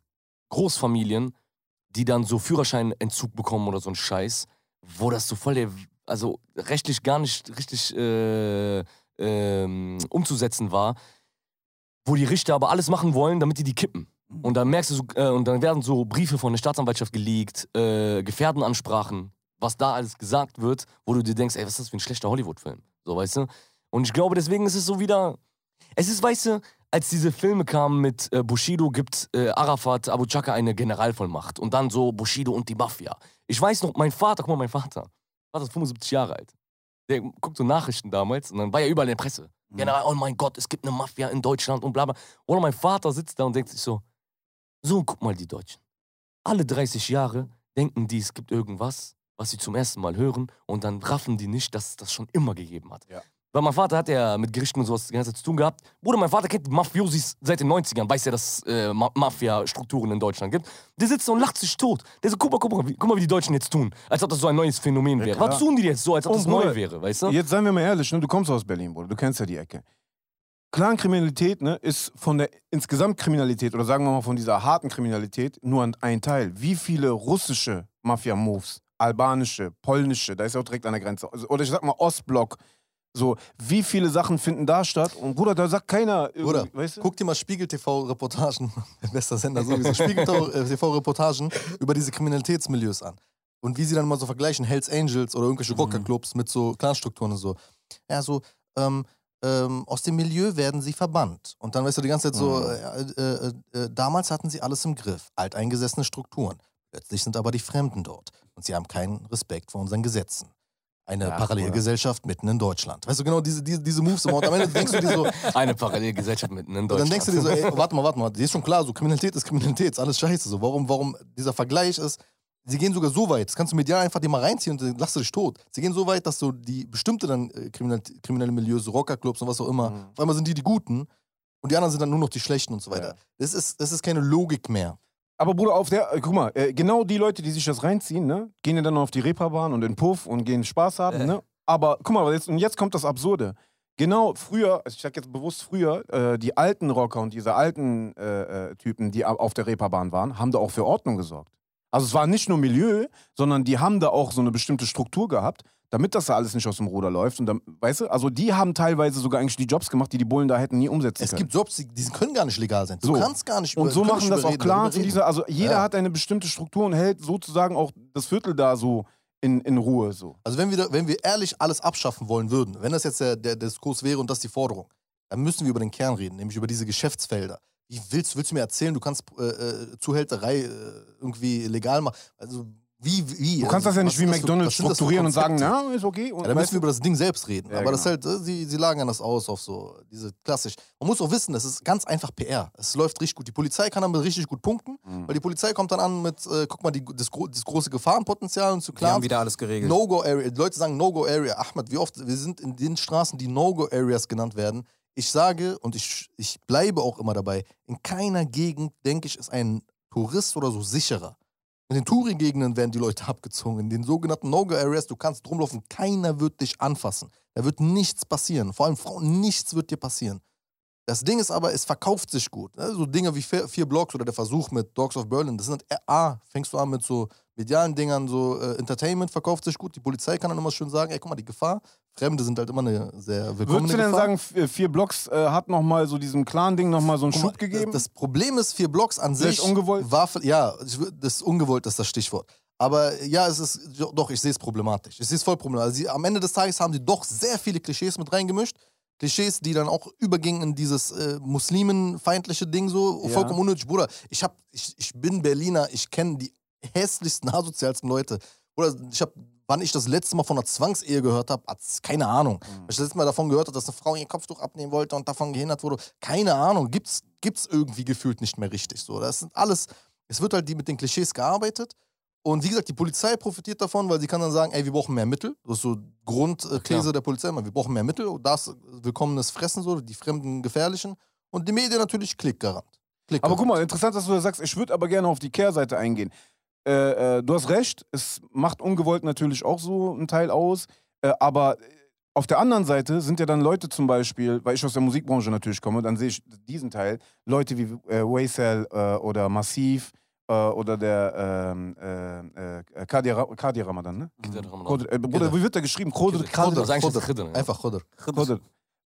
Großfamilien, die dann so Führerscheinentzug bekommen oder so ein Scheiß, wo das so voll der, also rechtlich gar nicht richtig äh, ähm, umzusetzen war, wo die Richter aber alles machen wollen, damit die die kippen. Und dann merkst du, so, äh, und dann werden so Briefe von der Staatsanwaltschaft geleakt, äh, Gefährdenansprachen, was da alles gesagt wird, wo du dir denkst, ey, was ist das für ein schlechter Hollywood-Film? So, weißt du? Und ich glaube, deswegen ist es so wieder. Es ist, weißt du, als diese Filme kamen mit äh, Bushido, gibt äh, Arafat Abu Chaka eine Generalvollmacht. Und dann so Bushido und die Mafia. Ich weiß noch, mein Vater, guck mal, mein Vater. Mein Vater ist 75 Jahre alt. Der guckt so Nachrichten damals und dann war ja überall in der Presse. General, oh mein Gott, es gibt eine Mafia in Deutschland und bla bla. Oder mein Vater sitzt da und denkt sich so, so, guck mal die Deutschen. Alle 30 Jahre denken die, es gibt irgendwas, was sie zum ersten Mal hören und dann raffen die nicht, dass es das schon immer gegeben hat.
Ja.
Weil mein Vater hat ja mit Gerichten und sowas die ganze Zeit zu tun gehabt. Bruder, mein Vater kennt Mafiosis seit den 90ern, weiß ja, dass es äh, Ma Mafia-Strukturen in Deutschland gibt. Der sitzt da und lacht sich tot. Der so, guck mal, guck mal, wie, guck mal, wie die Deutschen jetzt tun. Als ob das so ein neues Phänomen wäre.
klar.
Was tun die jetzt so, als ob
Und
das
Bruder,
neu wäre, weißt du?
Jetzt seien wir mal ehrlich, ne? du kommst aus Berlin, Bruder, du kennst ja die Ecke. Clankriminalität ne, ist von der insgesamt Kriminalität oder sagen wir mal von dieser harten Kriminalität nur ein- ein Teil. Wie viele russische Mafia-Moves, albanische, polnische, da ist ja auch direkt an der Grenze, also, oder ich sag mal Ostblock, so, wie viele Sachen finden da statt? Und Bruder, da sagt keiner,
Oder
weißt du?
guck dir mal Spiegel TV-Reportagen, bester Sender sowieso, Spiegel TV-Reportagen über diese Kriminalitätsmilieus an. Und wie sie dann mal so vergleichen, Hells Angels oder irgendwelche
Mhm.
Rockerclubs mit so Clanstrukturen und so. Ja, so, ähm, ähm, aus dem Milieu werden sie verbannt. Und dann weißt du die ganze Zeit so,
Mhm.
äh, äh, äh, damals hatten sie alles im Griff, alteingesessene Strukturen. Plötzlich sind aber die Fremden dort und sie haben keinen Respekt vor unseren Gesetzen. Eine
Ja,
Parallelgesellschaft mitten in Deutschland. Weißt du genau, diese, diese, diese Moves immer. Und am Ende denkst du dir so,
Eine Parallelgesellschaft mitten in
und
Deutschland.
dann denkst du dir so, ey, warte mal, warte mal, die ist schon klar, so Kriminalität ist Kriminalität, ist alles scheiße. So, warum, warum dieser Vergleich ist, sie gehen sogar so weit, das kannst du medial einfach dir mal reinziehen und dann lachst du dich tot. Sie gehen so weit, dass so die bestimmte dann äh, kriminelle, kriminelle Milieus, so Rockerclubs und was auch immer,
Mhm.
auf einmal sind die die Guten und die anderen sind dann nur noch die Schlechten und so weiter.
Ja.
Das, ist, das ist keine Logik mehr.
Aber Bruder, auf der, äh, guck mal, äh, genau die Leute, die sich das reinziehen, ne, gehen ja dann auf die Reeperbahn und in den Puff und gehen Spaß haben,
Äh.
ne? Aber guck mal, jetzt, und jetzt kommt das Absurde. Genau früher, also ich sag jetzt bewusst früher, äh, die alten Rocker und diese alten äh, Typen, die auf der Reeperbahn waren, haben da auch für Ordnung gesorgt. Also es war nicht nur Milieu, sondern die haben da auch so eine bestimmte Struktur gehabt, damit das da alles nicht aus dem Ruder läuft. Und dann, weißt du, also die haben teilweise sogar eigentlich die Jobs gemacht, die die Bullen da hätten nie umsetzen
Es
können.
gibt Jobs, die, die können gar nicht legal sein. Du
So.
kannst gar nicht
Und so machen das auch Clans und diese, also jeder
Ja.
hat eine bestimmte Struktur und hält sozusagen auch das Viertel da so in, in Ruhe so.
Also wenn wir, wenn wir ehrlich alles abschaffen wollen würden, wenn das jetzt der, der Diskurs wäre und das die Forderung, dann müssen wir über den Kern reden, nämlich über diese Geschäftsfelder. Wie willst, willst du mir erzählen, du kannst äh, äh, Zuhälterei äh, irgendwie legal machen? Also wie, wie?
Du kannst
also,
das ja nicht wie
das
McDonalds
das für
strukturieren und sagen, na, ist okay. Und
Ja, da
weißt
müssen wir über das Ding selbst reden.
Ja,
Aber das
genau.
halt, äh, sie, sie lagern das aus auf so diese klassisch. Man muss auch wissen, das ist ganz einfach PR. Es läuft richtig gut. Die Polizei kann damit richtig gut punkten,
Mhm.
weil die Polizei kommt dann an mit, äh, guck mal, die, das, das große Gefahrenpotenzial und zu
Wir
klar.
haben wieder alles geregelt.
No-Go-Area. Die Leute sagen No-Go-Area. Ahmed, wie oft, wir sind in den Straßen, die No-Go-Areas genannt werden. Ich sage und ich, ich bleibe auch immer dabei, in keiner Gegend, denke ich, ist ein Tourist oder so sicherer. In den Touri-Gegenden werden die Leute abgezogen. In den sogenannten No-Go-Areas, du kannst drumlaufen, keiner wird dich anfassen. Da wird nichts passieren. Vor allem Frauen, nichts wird dir passieren. Das Ding ist aber, es verkauft sich gut. ne? So Dinge wie vier, vier Blocks oder der Versuch mit Dogs of Berlin, das sind halt, A, fängst du an mit so medialen Dingern, so äh, Entertainment verkauft sich gut. Die Polizei kann dann immer schön sagen, ey, guck mal, die Gefahr. Fremde sind halt immer eine sehr willkommene
Würdest du denn
Gefahr.
sagen, f- vier Blocks äh, hat nochmal so diesem Clan-Ding nochmal so einen
Guck mal,
Schub gegeben?
Das, das Problem ist, vier Blocks an
Vielleicht
sich
ungewollt?
war, ja, das ungewollt ist das Stichwort. Aber ja, es ist, doch, ich sehe es problematisch. Ich sehe es voll problematisch. Also sie, am Ende des Tages haben sie doch sehr viele Klischees mit reingemischt. Klischees, die dann auch übergingen in dieses äh, muslimenfeindliche Ding so,
Ja.
vollkommen unnötig. Bruder, ich, hab, ich, ich bin Berliner, ich kenne die hässlichsten, asozialsten Leute. Oder ich habe, wann ich das letzte Mal von einer Zwangsehe gehört habe, keine Ahnung.
Mhm.
Wenn ich das letzte Mal davon gehört habe, dass eine Frau ihr Kopftuch abnehmen wollte und davon gehindert wurde, keine Ahnung. Gibt's, gibt's irgendwie gefühlt nicht mehr richtig so. Das sind alles, es wird halt die mit den Klischees gearbeitet. Und wie gesagt, die Polizei profitiert davon, weil sie kann dann sagen, ey, wir brauchen mehr Mittel. Das ist so Grundthese
Klar.
der Polizei, wir brauchen mehr Mittel. Und das willkommenes Fressen so, die fremden Gefährlichen. Und die Medien natürlich klickgarant.
Aber
Klickgarant.
guck mal, interessant, dass du das sagst. Ich würde aber gerne auf die Kehrseite eingehen. Äh, äh, du hast recht, es macht ungewollt natürlich auch so einen Teil aus. Äh, aber auf der anderen Seite sind ja dann Leute zum Beispiel, weil ich aus der Musikbranche natürlich komme, dann sehe ich diesen Teil, Leute wie äh, Waysel äh, oder Massiv äh, oder der ähm, äh, äh, Kadir, Kadir Ramadan, ne? Khod- äh, Bruder, wie wird der geschrieben?
Das Dritte, ne?
Einfach Khodr.
Khod-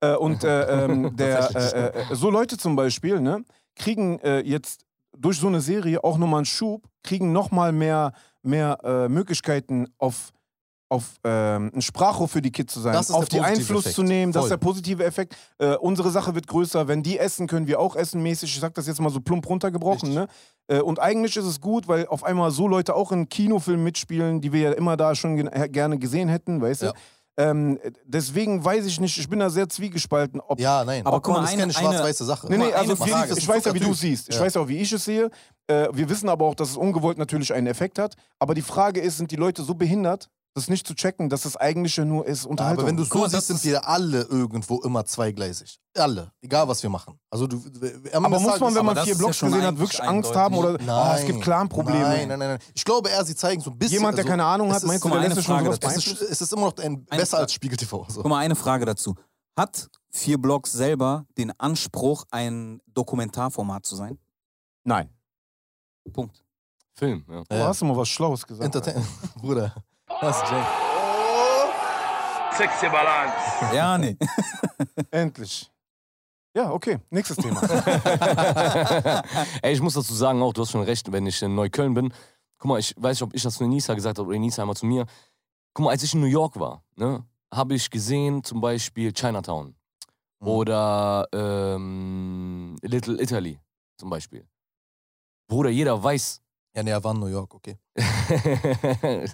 Äh, und äh, ähm, der, äh, äh, so Leute zum Beispiel, ne, kriegen äh, jetzt durch so eine Serie auch nochmal einen Schub, kriegen nochmal mehr, mehr äh, Möglichkeiten auf, auf ähm, ein Sprachrohr für die Kids zu sein, auf die Einfluss
Effekt.
zu nehmen, das ist der positive Effekt. Äh, unsere Sache wird größer, wenn die essen, können wir auch essen mäßig. Ich sag das jetzt mal so plump runtergebrochen. Ne? Äh, und eigentlich ist es gut, weil auf einmal so Leute auch in Kinofilmen mitspielen, die wir ja immer da schon gerne gesehen hätten, weißt
Ja.
du? Ähm, deswegen weiß ich nicht, ich bin da sehr zwiegespalten, ob
Ja, nein.
Aber guck mal,
das ist
eine-
keine schwarz-weiße Sache.
Nee, nee, also
eine
wir,
Frage.
ich weiß ja, wie du es siehst. Ich
Ja.
weiß auch, wie ich es sehe. Äh, wir wissen aber auch, dass es ungewollt natürlich einen Effekt hat. Aber die Frage ist, sind die Leute so behindert, das nicht zu checken, dass das eigentlich ja nur ist Unterhaltung?
Aber wenn du so siehst, sind wir alle irgendwo immer zweigleisig. Alle. Egal, was wir machen. Also du,
aber muss man, wenn man vier
ist ja
Blogs
schon
gesehen hat, wirklich Angst haben? Oder
eindeutig.
oh, es gibt Clan-Probleme?
Nein, nein, nein, nein. Ich glaube eher, sie zeigen so ein bisschen.
Jemand, der
also,
keine Ahnung hat,
ist-
meinst du,
guck mal,
der
eine
lässt sich schon
Frage
sowas
dazu.
es ist, es ist immer noch ein, besser als Spiegel TV. So.
Guck mal, eine Frage dazu. Hat vier Blogs selber den Anspruch, ein Dokumentarformat zu sein?
Nein.
Punkt.
Film, ja.
Du hast du mal was Schlaues gesagt.
Entertain Bruder. Das ist Jay.
Sexy Balance.
Ja, nee.
Endlich. Ja, okay. Nächstes Thema.
Ey, ich muss dazu sagen auch, du hast schon recht, wenn ich in Neukölln bin. Guck mal, ich weiß nicht, ob ich das zu Enisa gesagt habe oder Enisa einmal zu mir. Guck mal, als ich in New York war, ne, habe ich gesehen zum Beispiel Chinatown
Mhm.
oder ähm, Little Italy zum Beispiel. Bruder, jeder weiß.
Ja, nee, er war in New York, okay.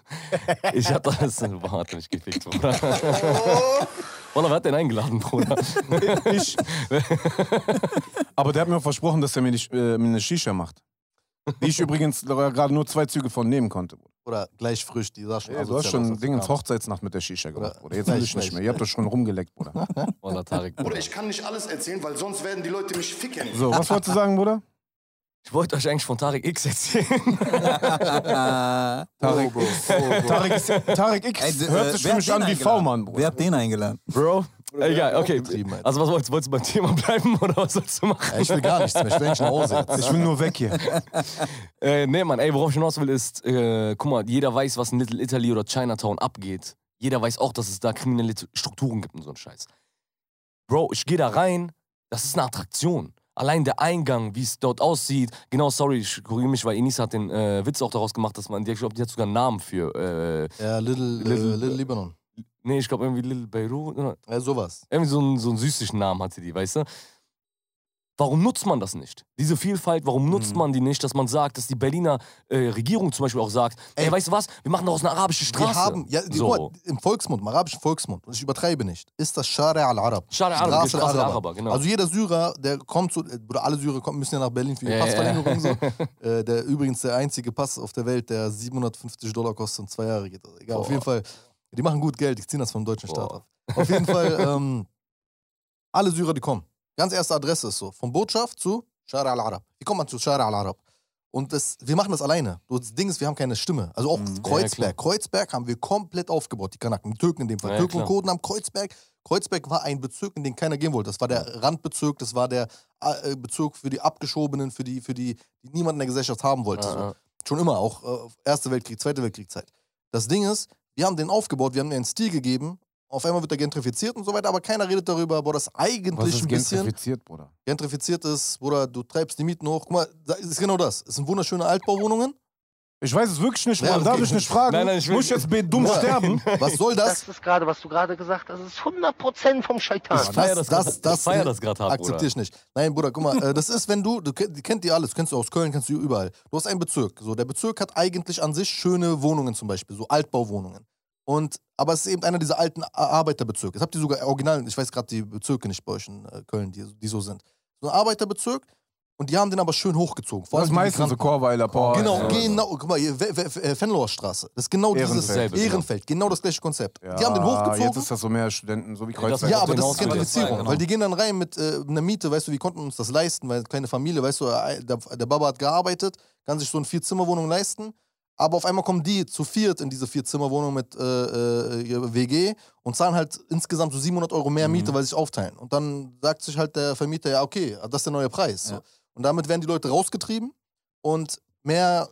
ich hab das. Hat mich gefickt, Bruder. Wallah, wer hat den eingeladen, Bruder?
ich. Aber der hat mir auch versprochen, dass er mir, nicht, äh, mir eine Shisha macht. Die ich übrigens gerade nur zwei Züge von nehmen konnte.
Oder gleich frisch, die sah schon
Ja, du hast schon Ding ins. Hochzeitsnacht mit der Shisha gemacht,
Oder-
Bruder. Jetzt will ich nicht mehr. Ihr habt das schon rumgeleckt, Bruder.
Wallah, Tarek,
Bruder,
Bruder.
ich kann nicht alles erzählen, weil sonst werden die Leute mich ficken.
So, was wolltest du sagen, Bruder?
Ich wollte euch eigentlich von Tarek X erzählen.
Äh,
Tarek
Bro,
X.
oh, Bro.
Tarek, ist, Tarek X
ey,
hört
äh,
sich für mich an wie? V-Mann, Bruder.
Wer hat den eingeladen?
Bro, egal, okay. Also was wolltest, wolltest du beim Thema bleiben oder was sollst du machen?
Ja, ich will gar nichts mehr, ich will eigentlich nach Hause jetzt.
Ich will nur weg hier.
Äh, nee, Mann, ey, worauf ich hinaus will, ist, äh, guck mal, jeder weiß, was in Little Italy oder Chinatown abgeht. Jeder weiß auch, dass es da kriminelle Strukturen gibt und so ein Scheiß. Bro, ich gehe da rein, das ist eine Attraktion. Allein der Eingang, wie es dort aussieht. Genau, sorry, ich korrigiere mich, weil Enis hat den äh, Witz auch daraus gemacht, dass man, ich glaube, die hat sogar einen Namen für. Äh,
Ja, Little,
Little-
Little, Little Libanon.
nee, ich glaube irgendwie Little Beirut. Oder?
Ja, sowas.
Irgendwie so einen, so einen süßlichen Namen hatte die, weißt du? Warum nutzt man das nicht? Diese Vielfalt, warum nutzt
Mhm.
man die nicht, dass man sagt, dass die Berliner äh, Regierung zum Beispiel auch sagt, ey,
Ey,
weißt du was, wir machen daraus eine arabische Straße.
Wir haben, ja, die,
so.
mal, im Volksmund, im arabischen Volksmund, und ich übertreibe nicht, ist das Shari al-Arab.
Shari al-Arab, Straße der Araber, genau.
Also jeder Syrer, der kommt zu, oder alle Syrer kommen, müssen ja nach Berlin für die
Ja,
Passverlängerung
ja.
so. Äh, der übrigens der einzige Pass auf der Welt, der 750 Dollar kostet und zwei Jahre geht. Also egal, auf
Boah.
jeden Fall, die machen gut Geld, die ziehen das vom deutschen Staat
Boah.
ab. Auf jeden Fall, ähm, alle Syrer, die kommen. Ganz erste Adresse ist so, von Botschaft zu Shari al-Arab. Wie kommt man zu Shari al-Arab? Und das, wir machen das alleine. Das Ding ist, wir haben keine Stimme. Also auch
Mhm. Ja,
Kreuzberg. Kreuzberg haben wir komplett aufgebaut, die Kanaken. Die Türken in dem Fall.
Ja,
Türken und. Kurden haben Kreuzberg. Kreuzberg war ein Bezirk, in den keiner gehen wollte. Das war der Randbezirk, das war der äh, Bezirk für die Abgeschobenen, für die, für die, die niemand in der Gesellschaft haben wollte.
Ja,
so. Schon immer, auch äh, Erste Weltkrieg, Zweite Weltkriegszeit. Das Ding ist, wir haben den aufgebaut, wir haben dir einen Stil gegeben. Auf einmal wird er gentrifiziert und so weiter, aber keiner redet darüber, boah, das
Was
eigentlich
ist
ein bisschen
gentrifiziert, Bruder?
gentrifiziert ist, Bruder, du treibst die Mieten hoch. Guck mal, das ist genau das. Es sind wunderschöne Altbauwohnungen.
Ich weiß es wirklich nicht,
Ja,
Bruder. Darf
okay.
ich nicht fragen?
Nein, nein, ich will-
Muss ich jetzt dumm
Ja.
sterben?
Was soll das?
Das ist gerade, was du gerade gesagt hast, das ist 100% vom Scheitan.
Ich feier
das,
das
das, das,
ich feier das grad hart,
akzeptiere ich nicht. Nein, Bruder, guck mal, äh, das ist, wenn du, du kennt, die alles, kennst du aus Köln, kennst du überall. Du hast einen Bezirk. So, der Bezirk hat eigentlich an sich schöne Wohnungen zum Beispiel, so Altbauwohnungen. Und, aber es ist eben einer dieser alten Arbeiterbezirke. Ich habe die sogar original, ich weiß gerade die Bezirke nicht bei euch in äh, Köln, die, die so sind. So ein Arbeiterbezirk und die haben den aber schön hochgezogen. Vor
Das
die
meistens so. Chorweiler, Power.
Genau,
Ja.
genau. Guck mal, hier, äh, Fenloher Straße. Das ist genau dieses
Ehrenfeld.
Ehrenfeld. Genau das gleiche Konzept.
Ja,
die haben den hochgezogen.
Jetzt ist das so mehr Studenten, so wie
das
Kreuzberg.
Ja, aber das ist Gentrifizierung,
genau.
weil die gehen dann rein mit äh, einer Miete, weißt du, wir konnten uns das leisten, weil kleine Familie, weißt du, äh, der, der Baba hat gearbeitet, kann sich so eine Vier-Zimmer-Wohnung leisten, aber auf einmal kommen die zu viert in diese Vier-Zimmer-Wohnung mit äh, äh, WG und zahlen halt insgesamt so 700 Euro mehr Miete, weil sie sich aufteilen. Und dann sagt sich halt der Vermieter, ja okay, das ist der neue Preis. So.
Ja.
Und damit werden die Leute rausgetrieben und mehr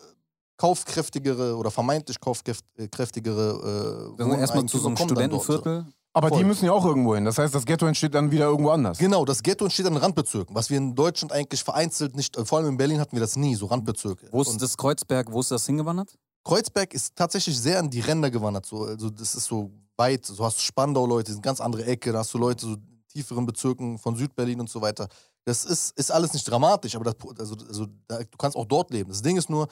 kaufkräftigere oder vermeintlich kaufkräftigere äh,
Dann erstmal zu so einem
so.
Studentenviertel.
Aber die
Voll.
müssen ja auch irgendwo hin. Das heißt, das Ghetto entsteht dann wieder irgendwo anders.
Genau, das Ghetto entsteht an Randbezirken, was wir in Deutschland eigentlich vereinzelt nicht, äh, vor allem in Berlin hatten wir das nie, so Randbezirke.
Wo ist
Und
das Kreuzberg, wo ist das hingewandert?
Kreuzberg ist tatsächlich sehr an die Ränder gewandert, so, also das ist so weit, so hast du Spandau-Leute, das sind ganz andere Ecke, da hast du Leute so in tieferen Bezirken von Südberlin und so weiter. Das ist, ist alles nicht dramatisch, aber das, also, also, da, du kannst auch dort leben. Das Ding ist nur,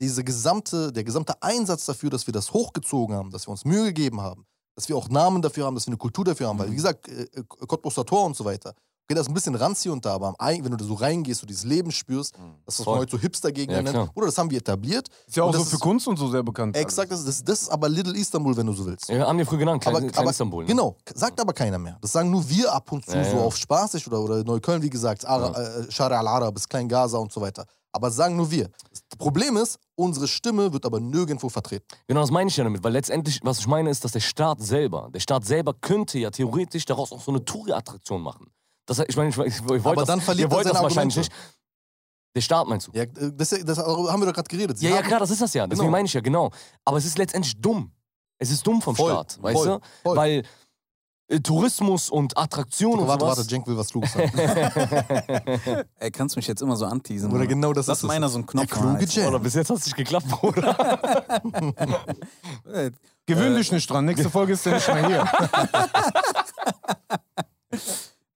diese gesamte, der gesamte Einsatz dafür, dass wir das hochgezogen haben, dass wir uns Mühe gegeben haben, dass wir auch Namen dafür haben, dass wir eine Kultur dafür haben, weil wie gesagt, äh, äh, Cottbuster Tor und so weiter, okay, das ist ein bisschen ranzig und da, aber wenn du da so reingehst, so dieses Leben spürst, das, was man
Voll.
heute so Hipster-Gegner
Ja,
nennt,
klar.
oder das haben wir etabliert.
Ist ja auch so
das
für
ist-
Kunst und so sehr bekannt.
Exakt, das, das, das ist aber Little Istanbul, wenn du so willst.
Ja, haben wir früher genannt, klein,
aber,
klein
aber,
Istanbul. Ne?
Genau, sagt aber keiner mehr. Das sagen nur wir ab und zu
Ja,
so
ja.
auf spaßig oder, oder Neukölln, wie gesagt, Ara, äh, Shara al-Arab, bis Klein Gaza und so weiter. Aber sagen nur wir. Das Problem ist, unsere Stimme wird aber nirgendwo vertreten.
Genau, das meine ich ja damit, weil letztendlich, was ich meine, ist, dass der Staat selber, der Staat selber könnte ja theoretisch daraus auch so eine Touri-Attraktion machen. Das, ich meine, ich, ich, ich wollte
Aber
das,
dann verliert
ihr wollt das wahrscheinlich
Argumente.
nicht. Der Staat meinst du?
Ja, äh, das, das haben wir doch gerade geredet. Sie
Ja, ja, klar, das ist das ja. Deswegen
Genau.
meine ich ja, genau. Aber es ist letztendlich dumm. Es ist dumm vom
Voll,
Staat, weißt
voll,
du?
voll.
Weil Tourismus und Attraktion und
Warte,
sowas.
warte, Cenk will was Kluges sagen.
Ey, kannst du mich jetzt immer so anteasen?
Oder genau das
Lass
ist es.
meiner so einen Knopf
Der kluge
Alter.
Oder bis jetzt hat es nicht geklappt, Bruder.
Äh,
Gewöhn dich nicht dran. Nächste Folge ist ja nicht mehr hier.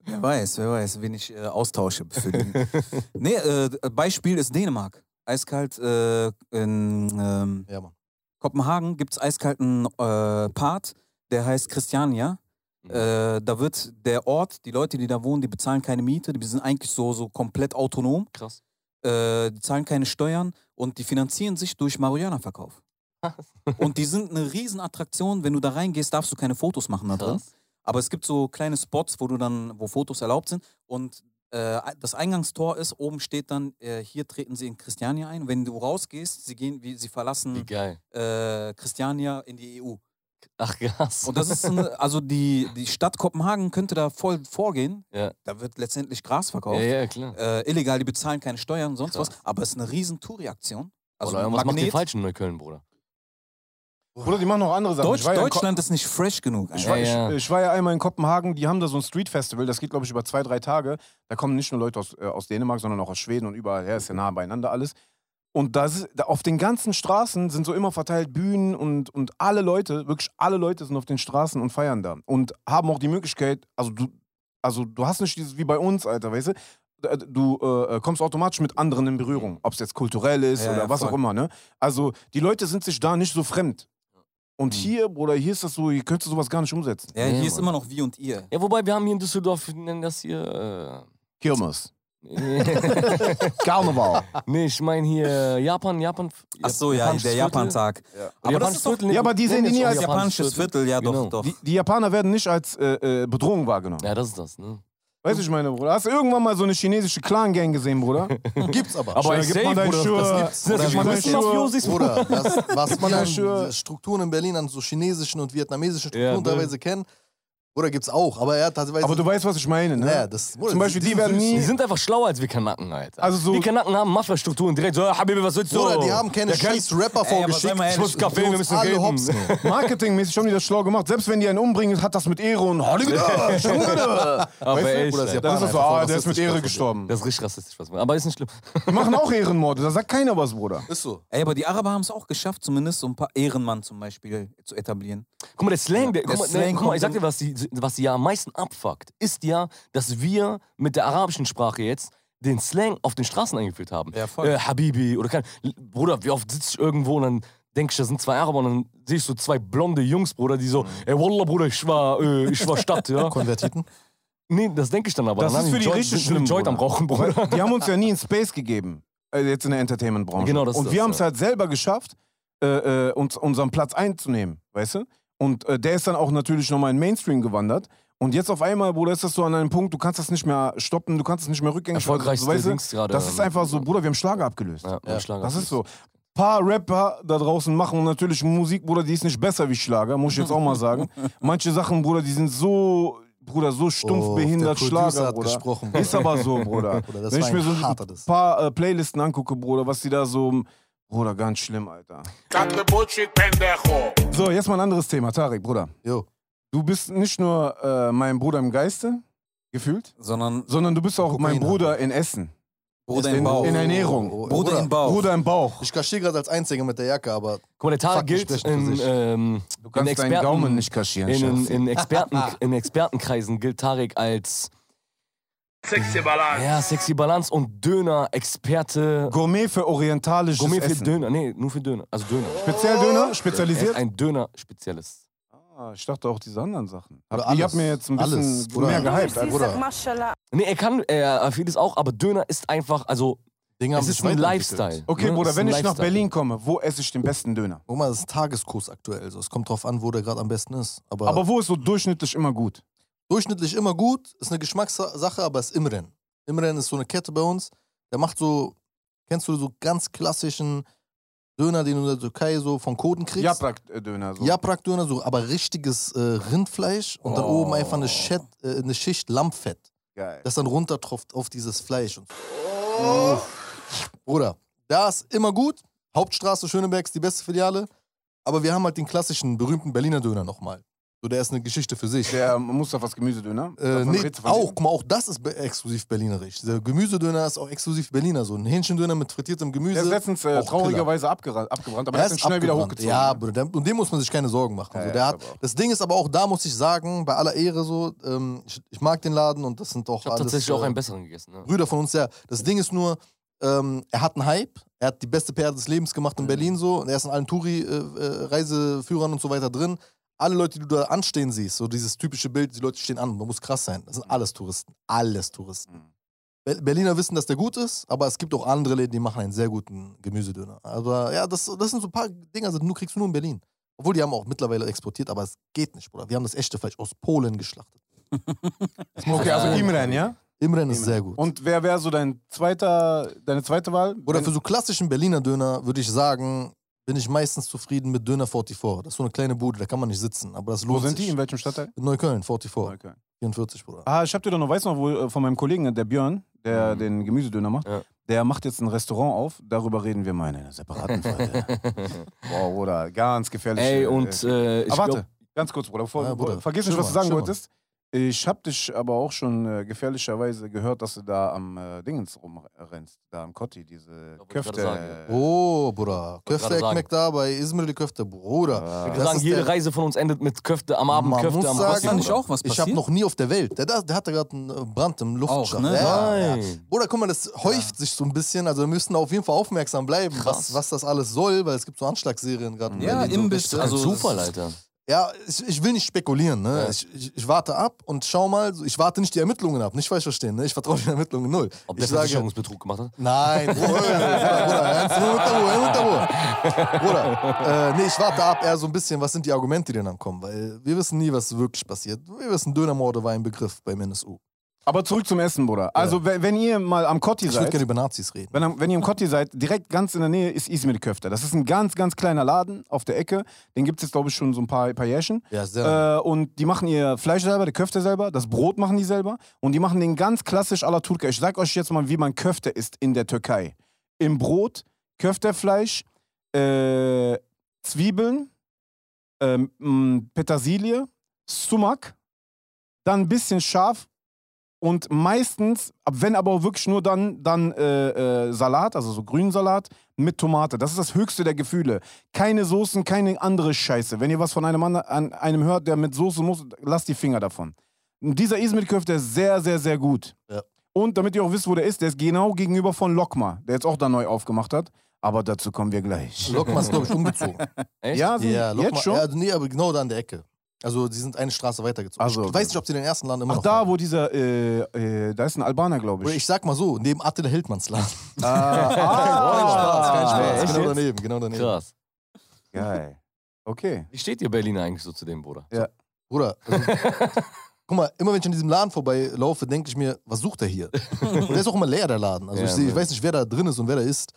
Wer weiß, wer weiß, wen ich äh, austausche. Für die. nee, äh, Beispiel ist Dänemark. Eiskalt äh, in ähm,
Ja.
Kopenhagen gibt es eiskalten äh, Part, der heißt Christiania. Äh, da wird der Ort, die Leute, die da wohnen, die bezahlen keine Miete, die sind eigentlich so, so komplett autonom.
Krass.
Äh, die zahlen keine Steuern und die finanzieren sich durch Marihuana-Verkauf. und die sind eine Riesenattraktion. Wenn du da reingehst, darfst du keine Fotos machen da drin.
Krass.
Aber es gibt so kleine Spots, wo du dann, wo Fotos erlaubt sind. Und äh, das Eingangstor ist, oben steht dann, äh, hier treten sie in Christiania ein. Wenn du rausgehst, sie gehen, wie sie
Wie
verlassen
geil.
äh, Christiania in die EU.
Ach, krass.
Und das ist eine, also die, die Stadt Kopenhagen könnte da voll vorgehen.
Ja.
Da wird letztendlich Gras verkauft.
Ja, ja, klar.
Äh, illegal, die bezahlen keine Steuern und sonst
Krass.
was. Aber es ist eine riesen Touri-Aktion. Also
Oder was macht ihr
Magnet.
falsch in Neukölln, Bruder?
Bruder, die machen noch andere Sachen.
Deutsch, Deutschland ist nicht fresh genug.
Ich war,
Ja, ja.
Ich, ich war ja einmal in Kopenhagen, die haben da so ein Street Festival, das geht, glaube ich, über zwei, drei Tage. Da kommen nicht nur Leute aus, äh, aus Dänemark, sondern auch aus Schweden und überall her, ist ja nah beieinander alles. Und da ist, da auf den ganzen Straßen sind so immer verteilt Bühnen und, und alle Leute, wirklich alle Leute sind auf den Straßen und feiern da. Und haben auch die Möglichkeit, also du, also du hast nicht dieses wie bei uns, Alter, weißt du? D- Du äh, kommst automatisch mit anderen in Berührung, ob es jetzt kulturell ist
Ja,
oder
ja,
was auch
voll.
immer, ne? Also die Leute sind sich da nicht so fremd. Und
Mhm.
hier, Bruder, hier ist das so, hier könntest du sowas gar nicht umsetzen.
Ja, hier ist
Mann.
immer noch wir und ihr.
Ja, wobei wir haben hier in Düsseldorf, wir nennen das hier.
Kirmes. Karneval.
nee, ich meine hier Japan, Japan.
Ach so, ja, der. Japan-Tag.
Aber
das ist doch-
Ja, aber die sehen die nie als
Japanisches Viertel, ja doch,
Genau.
doch.
Die, die Japaner werden nicht als äh, äh, Bedrohung wahrgenommen.
Ja, das ist das, ne?
Weißt du, ich meine, Bruder? Hast du irgendwann mal so eine chinesische Clan-Gang gesehen, Bruder?
Gibt's aber.
Aber ich
gib mal
Bruder,
Schuhe.
das gibt's. Das größten
Schuhe.
Mafiosis,
Bruder, das, was man
Ja,
an. Strukturen in Berlin, an so chinesischen und vietnamesischen
Ja,
Strukturen
ne.
teilweise kennt, Oder gibt's auch, aber er hat tatsächlich.
Aber du weißt, was ich meine, ne?
Ja, das,
Zum Beispiel, die werden
Die
nie.
sind einfach schlauer als wir Kanaken, Alter.
Also so-
die Kanaken haben Mafia-Strukturen direkt so, "Ah, Habibi, was willst du?
Bruder, die haben keine scheiß Rapper vorgeschickt.
Ich muss Kaffee, wir müssen reden.
hops.
Marketingmäßig haben die das schlau gemacht. Selbst wenn die einen umbringen, hat das mit Ehre und Hollywood.
Aber
Weißt du?
echt,
das
ist so, ah, der ist mit
rassistisch
Ehre gestorben.
das ist richtig rassistisch, was man. Aber ist nicht schlimm.
Die machen auch Ehrenmorde, da sagt keiner was, Bruder.
Ist so.
Ey, aber die Araber haben es auch geschafft, zumindest so ein paar Ehrenmann zum Beispiel zu etablieren.
Guck mal, der Slang, der, guck, mal,
Slang
guck mal,
kommt
ich sag dir, was die, was die ja am meisten abfuckt, ist ja, dass wir mit der arabischen Sprache jetzt den Slang auf den Straßen eingeführt haben.
Ja, voll.
Äh, Habibi oder kein. Bruder, wie oft sitze ich irgendwo und dann denke ich, da sind zwei Araber und dann sehe ich so zwei blonde Jungs, Bruder, die
Mhm.
so, ey Wallah, Bruder, ich war, äh, ich war Stadt, ja.
Konvertiten.
Nee, das denke ich dann aber.
Das
dann
ist für die
Joint-
richtig schlimm,
Joint am
Bruder.
Rauchen, Bruder.
Die haben uns ja nie in Space gegeben, äh, jetzt in der Entertainment-Branche.
Genau, das ist
Und
das,
wir haben es
ja.
halt selber geschafft, äh, äh, uns unseren Platz einzunehmen, weißt du? Und äh, der ist dann auch natürlich nochmal in Mainstream gewandert. Und jetzt auf einmal, Bruder, ist das so an einem Punkt, du kannst das nicht mehr stoppen, du kannst es nicht mehr rückgängig
Erfolgreichste
weißt du?
Gerade.
Das ist einfach so, Bruder, wir haben Schlager abgelöst.
Ja,
Ja,
Schlager.
Das ist so. Paar Rapper da draußen machen natürlich Musik, Bruder, die ist nicht besser wie Schlager, muss ich jetzt auch mal sagen. Manche Sachen, Bruder, die sind so, Bruder, so stumpf
Oh,
behindert Schlager,
hat
Bruder.
gesprochen, Bruder.
Ist aber so, Bruder.
Bruder, das
Wenn ich mir
ein
so ein paar äh, Playlisten angucke, Bruder, was die da so, Bruder, ganz schlimm, Alter. So, jetzt mal ein anderes Thema, Tarek, Bruder.
Jo.
Du bist nicht nur äh, mein Bruder im Geiste, gefühlt,
Sondern
sondern du bist auch mein
Kokain
Bruder in Essen.
Bruder
in,
im Bauch.
in Ernährung.
Oh,
Bruder im Bauch.
Bruder im Bauch.
Ich kaschiere gerade als Einziger mit der Jacke, aber
Guck mal, der Tarek gilt in, ähm,
Du
in
kannst deinen
Experten,
Gaumen nicht kaschieren,
in, in, in, Experten, in Expertenkreisen gilt Tarek als Sexy Balance. Ja, Sexy Balance und Döner-Experte.
Gourmet für orientalisches
Gourmet für
Essen.
Döner. Nee, nur für Döner. Also Döner.
Speziell Döner?
Er ist
Spezialisiert?
ein Döner-Spezialist.
Ah, ich dachte auch diese anderen Sachen.
Oder
Hab, ihr habt mir jetzt ein bisschen
Alles, Bruder.
mehr gehypt.
Bruder.
Nee, er kann er vieles auch, aber Döner ist einfach, also
Dinge haben
es
sich
ist ein
weiterentwickelt.
Lifestyle.
Okay,
ne?
Bruder,
ist
wenn
ein
ich nach
Lifestyle.
Berlin komme, wo esse ich den besten Döner?
Guck mal, das ist Tageskurs aktuell. So. Es kommt drauf an, wo der gerade am besten ist. Aber,
Aber wo ist so durchschnittlich immer gut?
Durchschnittlich immer gut, ist eine Geschmackssache, aber ist Imren. Imren ist so eine Kette bei uns. Der macht so, kennst du so ganz klassischen Döner, den du in der Türkei so von Koden kriegst?
Japrak-Döner. So.
Japrak-Döner, so, aber richtiges äh, Rindfleisch und dann
Oh.
oben einfach eine, Schett, äh, eine Schicht Lammfett,
Geil.
das dann runtertropft auf dieses Fleisch. Und Bruder, da ist immer gut. Hauptstraße Schöneberg ist die beste Filiale. Aber wir haben halt den klassischen, berühmten Berliner Döner nochmal. So, der ist eine Geschichte für sich.
Der Mustafas Gemüsedöner.
Äh, nee, auch, guck mal, auch das ist be- exklusiv berlinerisch. Der Gemüsedöner ist auch exklusiv Berliner. So ein Hähnchendöner mit frittiertem Gemüse.
Der ist letztens äh,
auch
traurigerweise abgebrannt, abgebrannt, aber
er
hat
ist
schnell wieder hochgezogen.
Ja, Bruder, der, und dem muss man sich keine Sorgen machen.
Ja,
so,
ja,
der
ist
hat,
auch-
das Ding ist aber auch, da muss ich sagen, bei aller Ehre so, ähm, ich, ich mag den Laden und das sind doch
Ich habe
alles
tatsächlich auch
äh,
einen besseren gegessen. Ne?
Brüder von uns. Ja, das Ding ist nur, ähm, er hat einen Hype. Er hat die beste PR des Lebens gemacht
Mhm.
in Berlin so. Und er ist in allen Touri-Reiseführern und so weiter drin. Alle Leute, die du da anstehen siehst, so dieses typische Bild, die Leute stehen an, man muss krass sein. Das sind alles Touristen. Alles Touristen.
Mhm.
Ber- Berliner wissen, dass der gut ist, aber es gibt auch andere Läden, die machen einen sehr guten Gemüsedöner. Aber ja, das, das sind so ein paar Dinge, also nur kriegst du nur in Berlin. Obwohl die haben auch mittlerweile exportiert, aber es geht nicht, Bruder. Wir haben das echte Fleisch aus Polen geschlachtet.
Okay, also Imran, ja?
Imren ist sehr gut.
Und wer wäre so dein zweiter, deine zweite Wahl?
Oder für so klassischen Berliner Döner würde ich sagen, bin ich meistens zufrieden mit Döner 44. Das ist so eine kleine Bude, da kann man nicht sitzen. Aber das
Wo
lohnt
sind die?
sich.
In welchem Stadtteil?
In Neukölln, 44.
Okay.
44, Bruder.
Ah, ich hab dir doch noch, weißt du noch, wo, äh, von meinem Kollegen, der Björn, der
Mhm.
den Gemüsedöner macht,
Ja.
der macht jetzt ein Restaurant auf. Darüber reden wir mal in einer separaten Folge. Boah, Bruder, ganz gefährlich.
Ey,
äh,
und äh, ich
Aber warte,
glaub,
ganz kurz, Bruder, bevor,
Ja, Bruder.
vergiss nicht, was du sagen
chill mal.
Ich hab dich aber auch schon äh, gefährlicherweise gehört, dass du da am äh, Dingens rumrennst, da am Kotti, diese
ich
Köfte.
sagen,
äh,
Oh, Bruder.
gerade
Köfte
sagen.
Ekmek da bei Ismail Köfte, Bruder.
Ah.
wir
Das
sagen, jede Reise von uns endet mit Köfte am Abend,
Man
Köfte am
sagen,
Kosti,
Kann nicht
Bruder.
auch was
Ich habe noch nie auf der Welt. Der, der hatte gerade einen äh, Brand im Luftschacht.
Auch, ne?
Ja, ja.
Nein.
Bruder, guck mal, das häuft sich so ein bisschen. Also wir müssen auf jeden Fall aufmerksam bleiben, was, was das alles soll, weil es gibt so Anschlagsserien gerade.
Ja,
Berlin, so
also-
Zufall, Alter.
Ja, ich, ich will nicht spekulieren. Ne?
Ja.
Ich, ich, ich warte ab und schau mal. Ich warte nicht die Ermittlungen ab. Nicht falsch verstehen. Ne? Ich vertraue den Ermittlungen null.
Ob der
ich
Versicherungsbetrug gemacht hat?
nein, Bruder, Bruder, Bruder. Bruder, äh, nee, ich warte ab eher so ein bisschen, was sind die Argumente, die dann kommen. Weil wir wissen nie, was wirklich passiert. Wir wissen, Dönermorde war ein Begriff beim NSU.
Aber zurück zum Essen, Bruder. Also, wenn, wenn ihr mal am Kotti
Ich würde
seid,
gerne über Nazis reden.
wenn, am- wenn ihr im Kotti seid, direkt ganz in der Nähe ist Ismail Köfter. Das ist ein ganz, ganz kleiner Laden auf der Ecke. Den gibt es jetzt, glaube ich, schon so ein paar, paar Jährchen.
Ja, sehr.
Äh, und die machen ihr Fleisch selber, die Köfte selber, das Brot machen die selber. Und die machen den ganz klassisch à la Turka. Ich sag euch jetzt mal, wie man Köfte isst in der Türkei. Im Brot, Köftefleisch, äh, Zwiebeln, ähm, Petersilie, Sumak, dann ein bisschen scharf und meistens, wenn aber auch wirklich nur dann, dann äh, äh, Salat, also so Grünsalat mit Tomate. Das ist das höchste der Gefühle. Keine Soßen, keine andere Scheiße. Wenn ihr was von einem, an einem hört, der mit Soße muss, lasst die Finger davon. Und dieser Ismet-Köfte ist sehr, sehr, sehr gut.
Ja.
Und damit ihr auch wisst, wo der ist, der ist genau gegenüber von Lokma, der jetzt auch da neu aufgemacht hat. Aber dazu kommen wir gleich.
Lokma ist, glaube ich, umgezogen.
Echt?
Ja, sind
ja, Lokma,
jetzt schon?
Ja, nee, aber genau da an der Ecke. Also, die sind eine Straße weitergezogen.
Also,
ich weiß nicht, ob sie den ersten Laden immer
Ach,
noch
da,
haben.
wo dieser, äh, äh, da ist ein Albaner, glaube ich.
ich sag mal so, neben Attila Hildmanns Laden.
Ah,
kein Spaß, kein
ah,
Spaß. Genau daneben, genau daneben.
Krass.
Geil. Okay.
Wie steht ihr Berliner eigentlich so zu dem, Bruder?
Bruder, also, guck mal, immer wenn ich an diesem Laden vorbeilaufe, denke ich mir, was sucht er hier? Und der ist auch immer leer, der Laden. Also
Ja,
ich, seh, ich weiß nicht, wer da drin ist und wer da ist.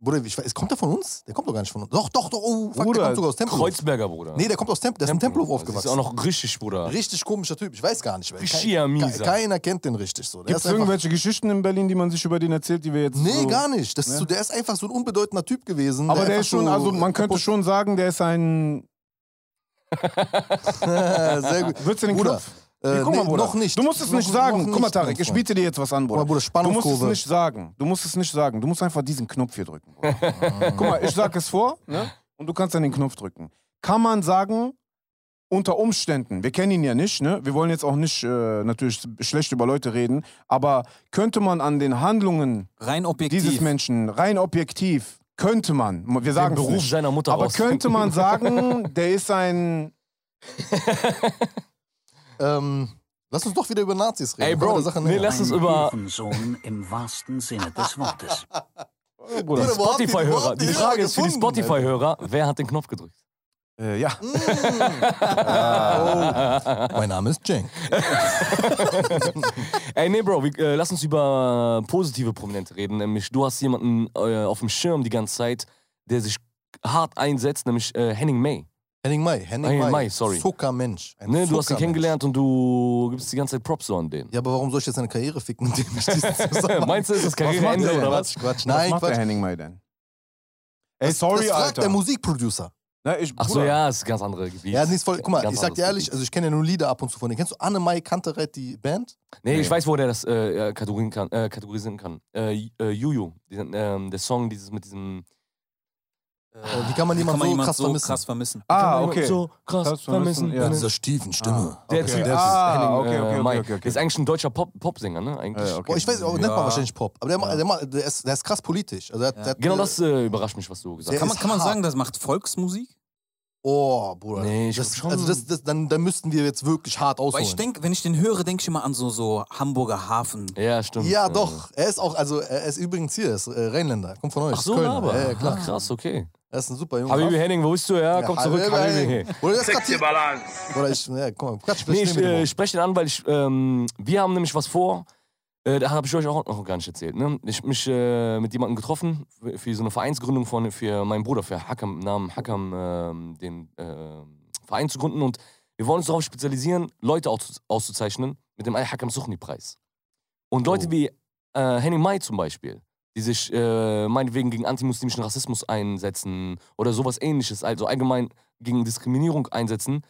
Bruder, ich weiß, kommt der von uns? Der kommt doch gar nicht von uns. Doch, doch, doch, oh, fuck,
Bruder,
der kommt sogar aus Tempelhof.
Kreuzberger, Bruder.
Nee, der kommt aus Tempelhof, der ist in Tempelhof
Das
aufgewachsen.
ist auch noch richtig, Bruder.
Richtig komischer Typ, ich weiß gar nicht. weil kein- Keiner kennt den richtig so. Der
Gibt es irgendwelche Geschichten in Berlin, die man sich über den erzählt, die wir jetzt.
Nee,
so
gar nicht. Das ist
Ne?
so, der ist einfach so ein unbedeutender Typ gewesen.
Aber der
einfach
ist schon,
so
also man könnte schon sagen, der ist ein.
Sehr gut.
Willst du den
Bruder,
Knopf?
Äh,
Nee, guck mal,
nee,
Bruder.
noch nicht.
Du musst es
Noch-
nicht sagen. Guck mal, Tarek, ich biete dir jetzt was an, Bruder.
Bruder,
Du musst es nicht sagen. Du musst es nicht sagen. Du musst einfach diesen Knopf hier drücken. Bruder. Guck mal, ich sag es vor, ne? Und du kannst dann den Knopf drücken. Kann man sagen, unter Umständen, wir kennen ihn ja nicht, ne? Wir wollen jetzt auch nicht äh, natürlich schlecht über Leute reden, aber könnte man an den Handlungen dieses Menschen rein objektiv, könnte man, wir sagen
Den
es
Beruf
nicht,
seiner Mutter
aber
rausfinden.
könnte man sagen, der ist ein
Ähm, lass uns doch wieder über Nazis reden.
Ey, Bro,
Sache
nee, lass uns
Ein
über
Hurensohn im wahrsten Sinne des Wortes.
Bruder.
Bruder, wo
Spotify-Hörer. Die
ihr
Frage ist für die Spotify-Hörer, wer hat den Knopf gedrückt?
Äh, ja.
Alter? Oh, mein Name ist Cenk.
Ey, nee, Bro, wir, äh, lass uns über positive Prominente reden. Nämlich, du hast jemanden äh, auf dem Schirm die ganze Zeit, der sich hart einsetzt, nämlich äh, Henning May.
Henning May. Henning
Henning
May.
May, sorry.
Zuckermensch. Ein
Ne, du hast ihn kennengelernt und du gibst die ganze Zeit Props so an den.
Ja, aber warum soll ich jetzt seine Karriere ficken, indem ich diesen Zusammenhang...
Meinst du, ist das
macht
Karriereende
der?
oder was?
Quatsch, Quatsch.
Was
Nein,
macht der
Quatsch.
Henning May denn? Ey,
Das-
sorry,
das fragt
Alter.
der Musikproducer.
Na, ich,
Ach so, ja, ist ein ganz anderes Gebiet.
Ja, nee, ist voll, guck mal,
Ganz
ich sag dir ehrlich,
Gebiet.
also ich kenne ja nur Lieder ab und zu von denen. Kennst du Anne-Mai Kantereit, die Band?
Nee, ich weiß, wo der das äh, kategorisieren kann. Äh, kategorisieren kann. Äh, äh, Juju, diesen, ähm, der Song, dieses mit diesem.
Äh, wie kann man jemanden so krass
so
vermissen?
krass vermissen?
Ah, okay.
So krass
Krass vermissen,
vermissen.
ja.
Dieser tiefen Stimme.
Der
Okay.
Typ,
Ah,
Henning,
okay, okay,
äh,
okay, okay, okay.
Der ist eigentlich ein deutscher Pop Popsänger, ne? Eigentlich.
Ja, okay.
Boah, ich weiß, aber nennt man
Ja.
wahrscheinlich Pop. Aber der, der, ma- der, ist, der ist krass politisch. Also der, der, hat,
Genau
äh,
das äh, überrascht mich, was du gesagt
Der
hast.
Kann man, kann man sagen, das macht Volksmusik?
Oh, Bruder.
Nee, ich
das,
schon.
Also das, das, dann, dann müssten wir jetzt wirklich hart
Weil
ausholen.
ich denke, wenn ich den höre, denke ich immer an so, so Hamburger Hafen.
Ja, stimmt.
ja, doch. Er ist auch, also er ist übrigens hier, er ist äh, Rheinländer. Kommt von euch.
Ach so,
Kölner.
aber.
Ja, ja, klar.
Ah, krass, okay.
Er ist ein super Junge.
Habibi Henning, wo bist du? Ja, komm zurück, Habibi.
Oder das grad hier. Oder ich, ja, komm mal, Quatsch,
Nee, ich, äh, ich spreche den an, weil ich, ähm, wir haben nämlich was vor. Äh, da habe ich euch auch noch gar nicht erzählt. Ne? Ich habe mich äh, mit jemandem getroffen für, so eine Vereinsgründung von, für meinen Bruder, für Hakam, Namen Hakam, ähm, den äh, Verein zu gründen. Und wir wollen uns darauf spezialisieren, Leute aus, auszuzeichnen mit dem Hakam Suchni-Preis. Und Leute
Oh.
wie äh, Henning May zum Beispiel, die sich äh, meinetwegen gegen antimuslimischen Rassismus einsetzen oder sowas ähnliches, also allgemein gegen Diskriminierung einsetzen.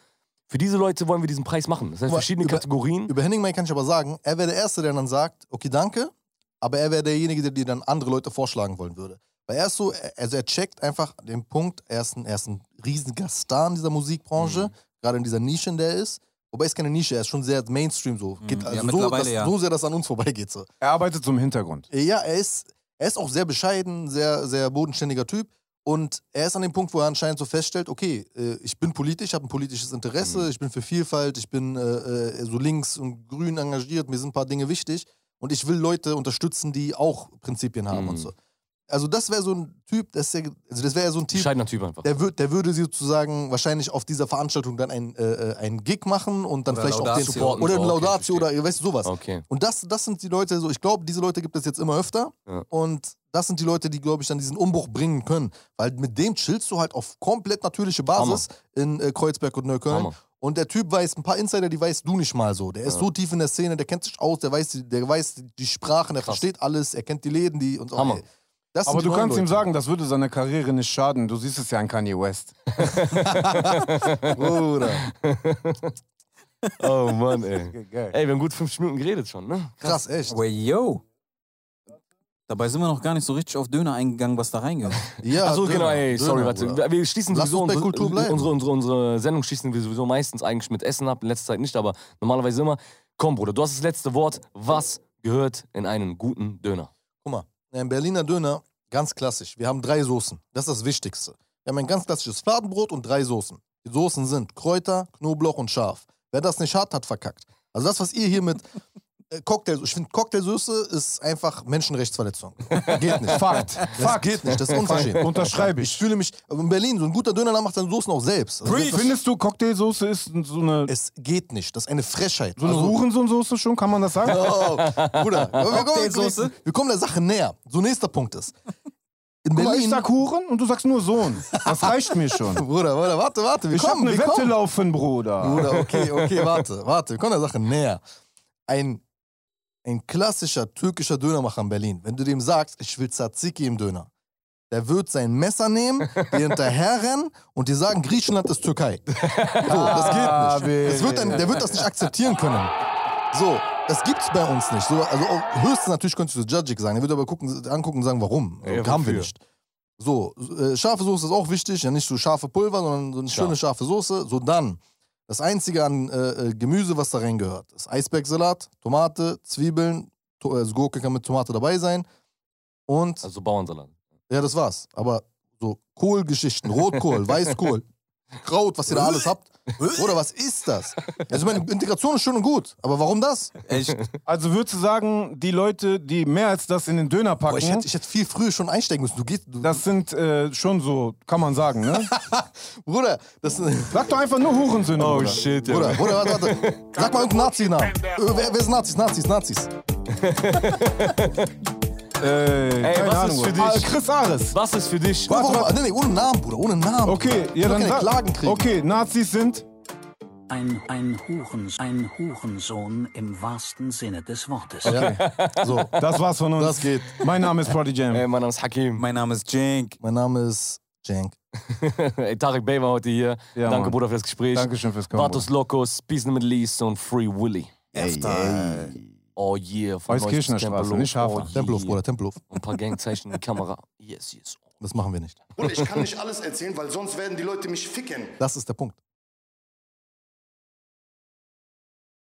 Für diese Leute wollen wir diesen Preis machen. Das heißt, verschiedene
über-
Kategorien.
Über Henning May kann ich aber sagen, er wäre der Erste, der dann sagt, okay, danke, aber er wäre derjenige, der dir dann andere Leute vorschlagen wollen würde. Weil er ist so, er- also er checkt einfach den Punkt, er ist ein, er ist ein riesiger Star in dieser Musikbranche,
Mhm.
gerade in dieser Nische, in der er ist. Wobei es keine Nische, er ist schon sehr Mainstream so. Geht,
Mhm. Ja,
also so,
mittlerweile
dass,
ja.
so sehr, dass an uns vorbeigeht. So.
Er arbeitet so im Hintergrund.
Ja, er ist, er ist auch sehr bescheiden, sehr, sehr bodenständiger Typ. Und er ist an dem Punkt, wo er anscheinend so feststellt, okay, äh, ich bin politisch, habe ein politisches Interesse,
Mhm.
ich bin für Vielfalt, ich bin äh, äh, so links und grün engagiert, mir sind ein paar Dinge wichtig und ich will Leute unterstützen, die auch Prinzipien haben
Mhm.
und so. Also das wäre so ein Typ, das, ist ja- also das wäre ja so ein Typ,
Bescheidener Typ einfach.
der, würd, der würde sozusagen wahrscheinlich auf dieser Veranstaltung dann ein, äh, äh, ein Gig machen und dann
Oder
vielleicht auch den
Laudatio.
Support oder ein
okay,
Laudatio
verstehe.
oder weißt du sowas.
Okay.
Und das, das sind die Leute, so ich glaube, diese Leute gibt es jetzt immer öfter.
Ja.
Und das sind die Leute, die, glaube ich, dann diesen Umbruch bringen können. Weil mit dem chillst du halt auf komplett natürliche Basis in äh, Kreuzberg und Neukölln.
Hammer.
Und der Typ weiß, ein paar Insider, die weißt du nicht mal so. Der ist
Ja.
so tief in der Szene, der kennt sich aus, der weiß, die- der weiß die Sprachen, der
Krass.
versteht alles, er kennt die Läden, die und so.
Hammer.
Ey, das
Aber du kannst ihm sagen, das würde seiner Karriere nicht schaden. Du siehst es ja an Kanye West.
Bruder.
Oh Mann, ey. Ey, wir haben gut fünf Minuten geredet schon, ne?
Krass, echt.
Wait, yo. Dabei sind wir noch gar nicht so richtig auf Döner eingegangen, was da reingehört.
Ja,
Achso,
Döner,
genau, ey, sorry,
Döner,
warte.
Bruder.
Wir schließen
Lass
sowieso unsere,
Kultur bleiben.
unsere, unsere, unsere Sendung schließen wir sowieso meistens eigentlich mit Essen ab, in letzter Zeit nicht, aber normalerweise immer. Komm, Bruder, du hast das letzte Wort. Was gehört in einen guten Döner?
Guck mal, ein Berliner Döner, ganz klassisch. Wir haben drei Soßen. Das ist das Wichtigste. Wir haben ein ganz klassisches Fladenbrot und drei Soßen. Die Soßen sind Kräuter, Knoblauch und Schaf. Wer das nicht hat, hat verkackt. Also das, was ihr hier mit Cocktail, ich finde Cocktailsoße ist einfach Menschenrechtsverletzung. Geht nicht.
Fakt.
Das
Fakt.
geht nicht, das ist unverschämt.
Unterschreibe
Ich
ich.
fühle mich, in Berlin, so ein guter Dönerladen macht seine Soßen auch selbst. Also das-
Findest du, Cocktailsoße ist so eine,
es geht nicht, das ist eine Frechheit.
so eine
Also-
Hurensohnsoße schon, kann man das sagen?
Oh, Bruder, wir, kommen- wir kommen der Sache näher. So nächster Punkt ist. In
Guck mal, ich
Berlin.
sag Huren und du sagst nur Sohn. Das reicht mir schon.
Bruder, Bruder, warte, warte, wir
Ich hab
kommen,
eine
wir
Wette
kommen.
laufen, Bruder.
Bruder, okay, okay, warte, warte, wir kommen der Sache näher. Ein, ein klassischer türkischer Dönermacher in Berlin, wenn du dem sagst, ich will Tzatziki im Döner, der wird sein Messer nehmen, dir hinterherrennen und dir sagen, Griechenland ist Türkei. So, das geht nicht. Das wird ein, der wird das nicht akzeptieren können. So, das gibt's bei uns nicht. So, also auch höchstens natürlich könntest du Judgig sagen. Er wird aber gucken, angucken und sagen, warum.
Ja,
haben wir nicht. So, äh, scharfe Soße ist auch wichtig. Ja, nicht so scharfe Pulver, sondern so eine schöne scharfe Soße. So, dann. Das einzige an äh, äh, Gemüse, was da reingehört, ist Eisbergsalat, Tomate, Zwiebeln, to also Gurke kann mit Tomate dabei sein. Und,
Also Bauernsalat.
ja, das war's. Aber so Kohlgeschichten, Rotkohl, Weißkohl, Kraut, was ihr da alles habt. Oder was ist das? Also meine Integration ist schön und gut, aber warum das?
Echt?
Also würdest du sagen, die Leute, die mehr als das in den Döner
Boah, ich,
packen,
hätte, ich hätte viel früher schon einsteigen müssen. Du gehst, du,
das sind äh, schon so, kann man sagen, ne?
Bruder, das ist
Sag doch einfach nur Hurensöhne,
Oh
Bruder.
shit,
Bruder, Bruder, warte, warte. Sag mal irgendeinen Nazi-Namen. Äh, Wer, wer sind Nazis? Nazis, Nazis.
Ey,
keine
was
Ahnung.
ist für dich?
Ah, Chris Ares.
Was ist für dich?
Warte, warte, nee, nee, ohne Namen, Bruder, ohne Namen.
Okay, ja dann
keine Klagen kriegen.
Okay, Nazis sind
Ein, ein, Hurens, ein Hurensohn im wahrsten Sinne des Wortes.
Ja. So,
Das war's von uns.
Das geht.
Mein Name ist Prodigy Jam.
Ey, mein Name ist Hakim.
Mein Name ist Jink.
mein Name ist Cenk.
Ey, Tarek Bey war heute hier.
Ja,
Danke,
Mann.
Bruder, für das Gespräch.
Dankeschön fürs Kommen.
Vatos Locos, Peace in the Middle East und Free Willy.
Ey, ey.
Oh yeah. von
Euskirchener
Neues bis
Straße,
Tempelhof.
nicht Hafer.
Oh yeah.
Tempelhof, Bruder, Tempelhof.
Ein paar Gangzeichen in die Kamera. Yes, yes.
Das machen wir nicht.
Und ich kann nicht alles erzählen, weil sonst werden die Leute mich ficken.
Das ist der Punkt.